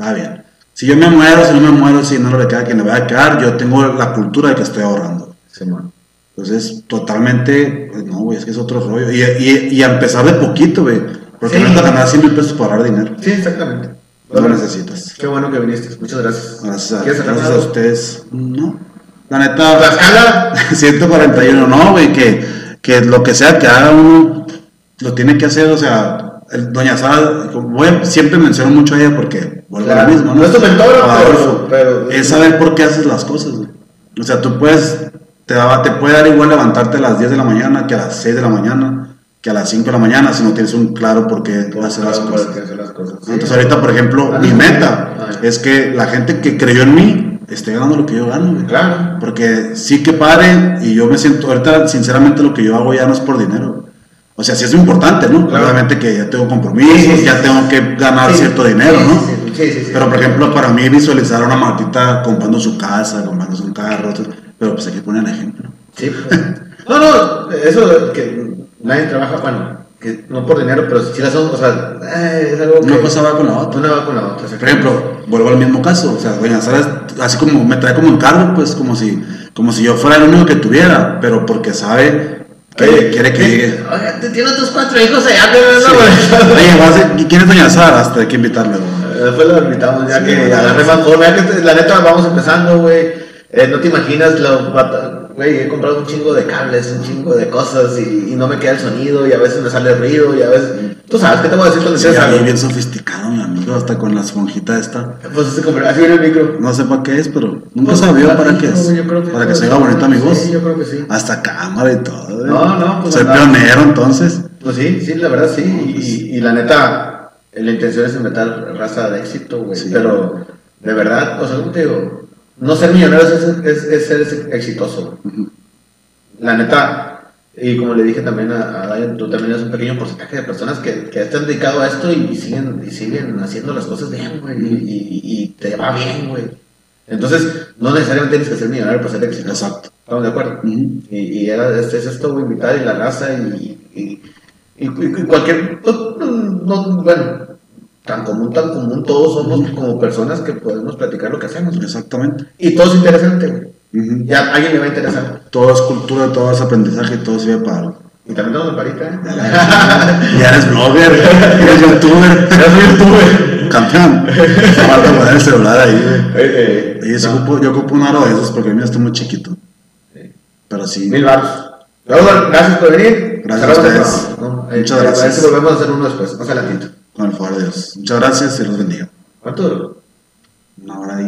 Va bien. Si yo me muero, si no me muero, si no le queda a quien le vaya a quedar, yo tengo la cultura de que estoy ahorrando. Simón. Entonces, totalmente, pues, no, güey, es que es otro rollo. Y, y, y a empezar de poquito, güey. Porque Sí. no es ganar 100 mil pesos para ahorrar dinero. Sí, exactamente. No lo necesitas. Qué bueno que viniste. Muchas gracias. Gracias a, ¿Quieres hablar gracias a ustedes. No. La neta, Tlaxcala. <laughs> 141, no, güey, que, que lo que sea que haga uno, lo tiene que hacer, o sea, Doña a- siempre menciono mucho a ella porque vuelvo a lo mismo, ¿no? No es tu mentora, O a pero- pero- es saber por qué haces las cosas, güey. O sea, tú puedes, te, da- te puede dar igual levantarte a las 10 de la mañana que a las 6 de la mañana, que a las 5 de la mañana, si no tienes un claro por qué hacer las cosas. hacer las cosas. Sí. Entonces ahorita, por ejemplo, Ah, mi no. meta Ah. es que la gente que creyó en mí esté ganando lo que yo gano, güey. Claro. Porque sí que pare y yo me siento, ahorita sinceramente lo que yo hago ya no es por dinero. O sea, sí es importante, ¿no? Claro. Obviamente que ya tengo compromisos, Sí, sí, ya tengo que ganar cierto dinero, ¿no? sí, sí, sí, sí. Pero por ejemplo, para mí visualizar a una Martita comprando su casa, comprando un carro, pero pues hay que poner el ejemplo. Sí, <laughs> pues. No, no, eso que nadie trabaja, bueno, que no por dinero, pero si la son, o sea, eh, es algo que. Una cosa va con la otra. Una va con la otra. Por ejemplo, vuelvo al mismo caso, o sea, doña Sara, así como me trae como encargo, pues como si, Como si yo fuera el único que tuviera, pero porque sabe Oye, quiere que eh, llegue. Oye, te tiene tus cuatro hijos allá, Sí. pero no, güey. <laughs> Oye, vas a- ¿quién es Doña Sara? Hasta hay que invitarle, güey. Después lo invitamos ya Sí, que agarre más forma. La neta vamos empezando, güey. Eh, no te imaginas, lo, güey, he comprado un chingo de cables, un chingo de cosas y, y no me queda el sonido y a veces me sale ruido y a veces... Tú sabes, ¿qué te voy a decir cuando Sí, algo? bien sofisticado, mi amigo, hasta con la esponjita esta. Pues se compró así viene el micro. No sé para qué es, pero nunca Pues, sabía para qué es. yo creo que Para que se oiga bonita mi voz. Sí, yo creo que sí. Hasta cámara y todo. güey. No, no, pues Soy andaba- pionero entonces. Pues sí, sí, la verdad sí. Y, y- y la neta, la intención es inventar raza de éxito, güey. Sí. Pero de verdad, o sea, ¿cómo te digo? No ser millonario es, es- es ser exitoso. La neta, y como le dije también a, a Diane, tú también eres un pequeño porcentaje de personas que, que están dedicados a esto y siguen, y siguen haciendo las cosas bien, güey. Y, y- y te va bien, güey. Entonces, no necesariamente tienes que ser millonario para ser exitoso. Exacto. ¿Estamos de acuerdo? Y, y era, este, es esto, güey, invitar y la raza y, y, y- y cualquier, pues, no, bueno, tan común, tan común, todos somos como personas que podemos platicar lo que hacemos. Exactamente. Y todo es interesante, güey. Ya a alguien le va a interesar. Todo es cultura, todo es aprendizaje, todo sirve para algo. Y también tenemos parita, ¿eh? <laughs> Ya eres blogger, eres youtuber. <laughs> Soy youtuber. Campeón. Falta poner el celular ahí, güey. Eh, eh, no, ocupo- yo ocupo un aro de esos porque el mío está muy chiquito. Pero sí. Mil baros. Gracias por venir. Gracias a ustedes. Eh, Muchas eh, gracias. A ver si volvemos a hacer uno después, más adelantito. Con el favor de Dios. Muchas gracias y los bendiga. ¿Cuánto duró? Una hora y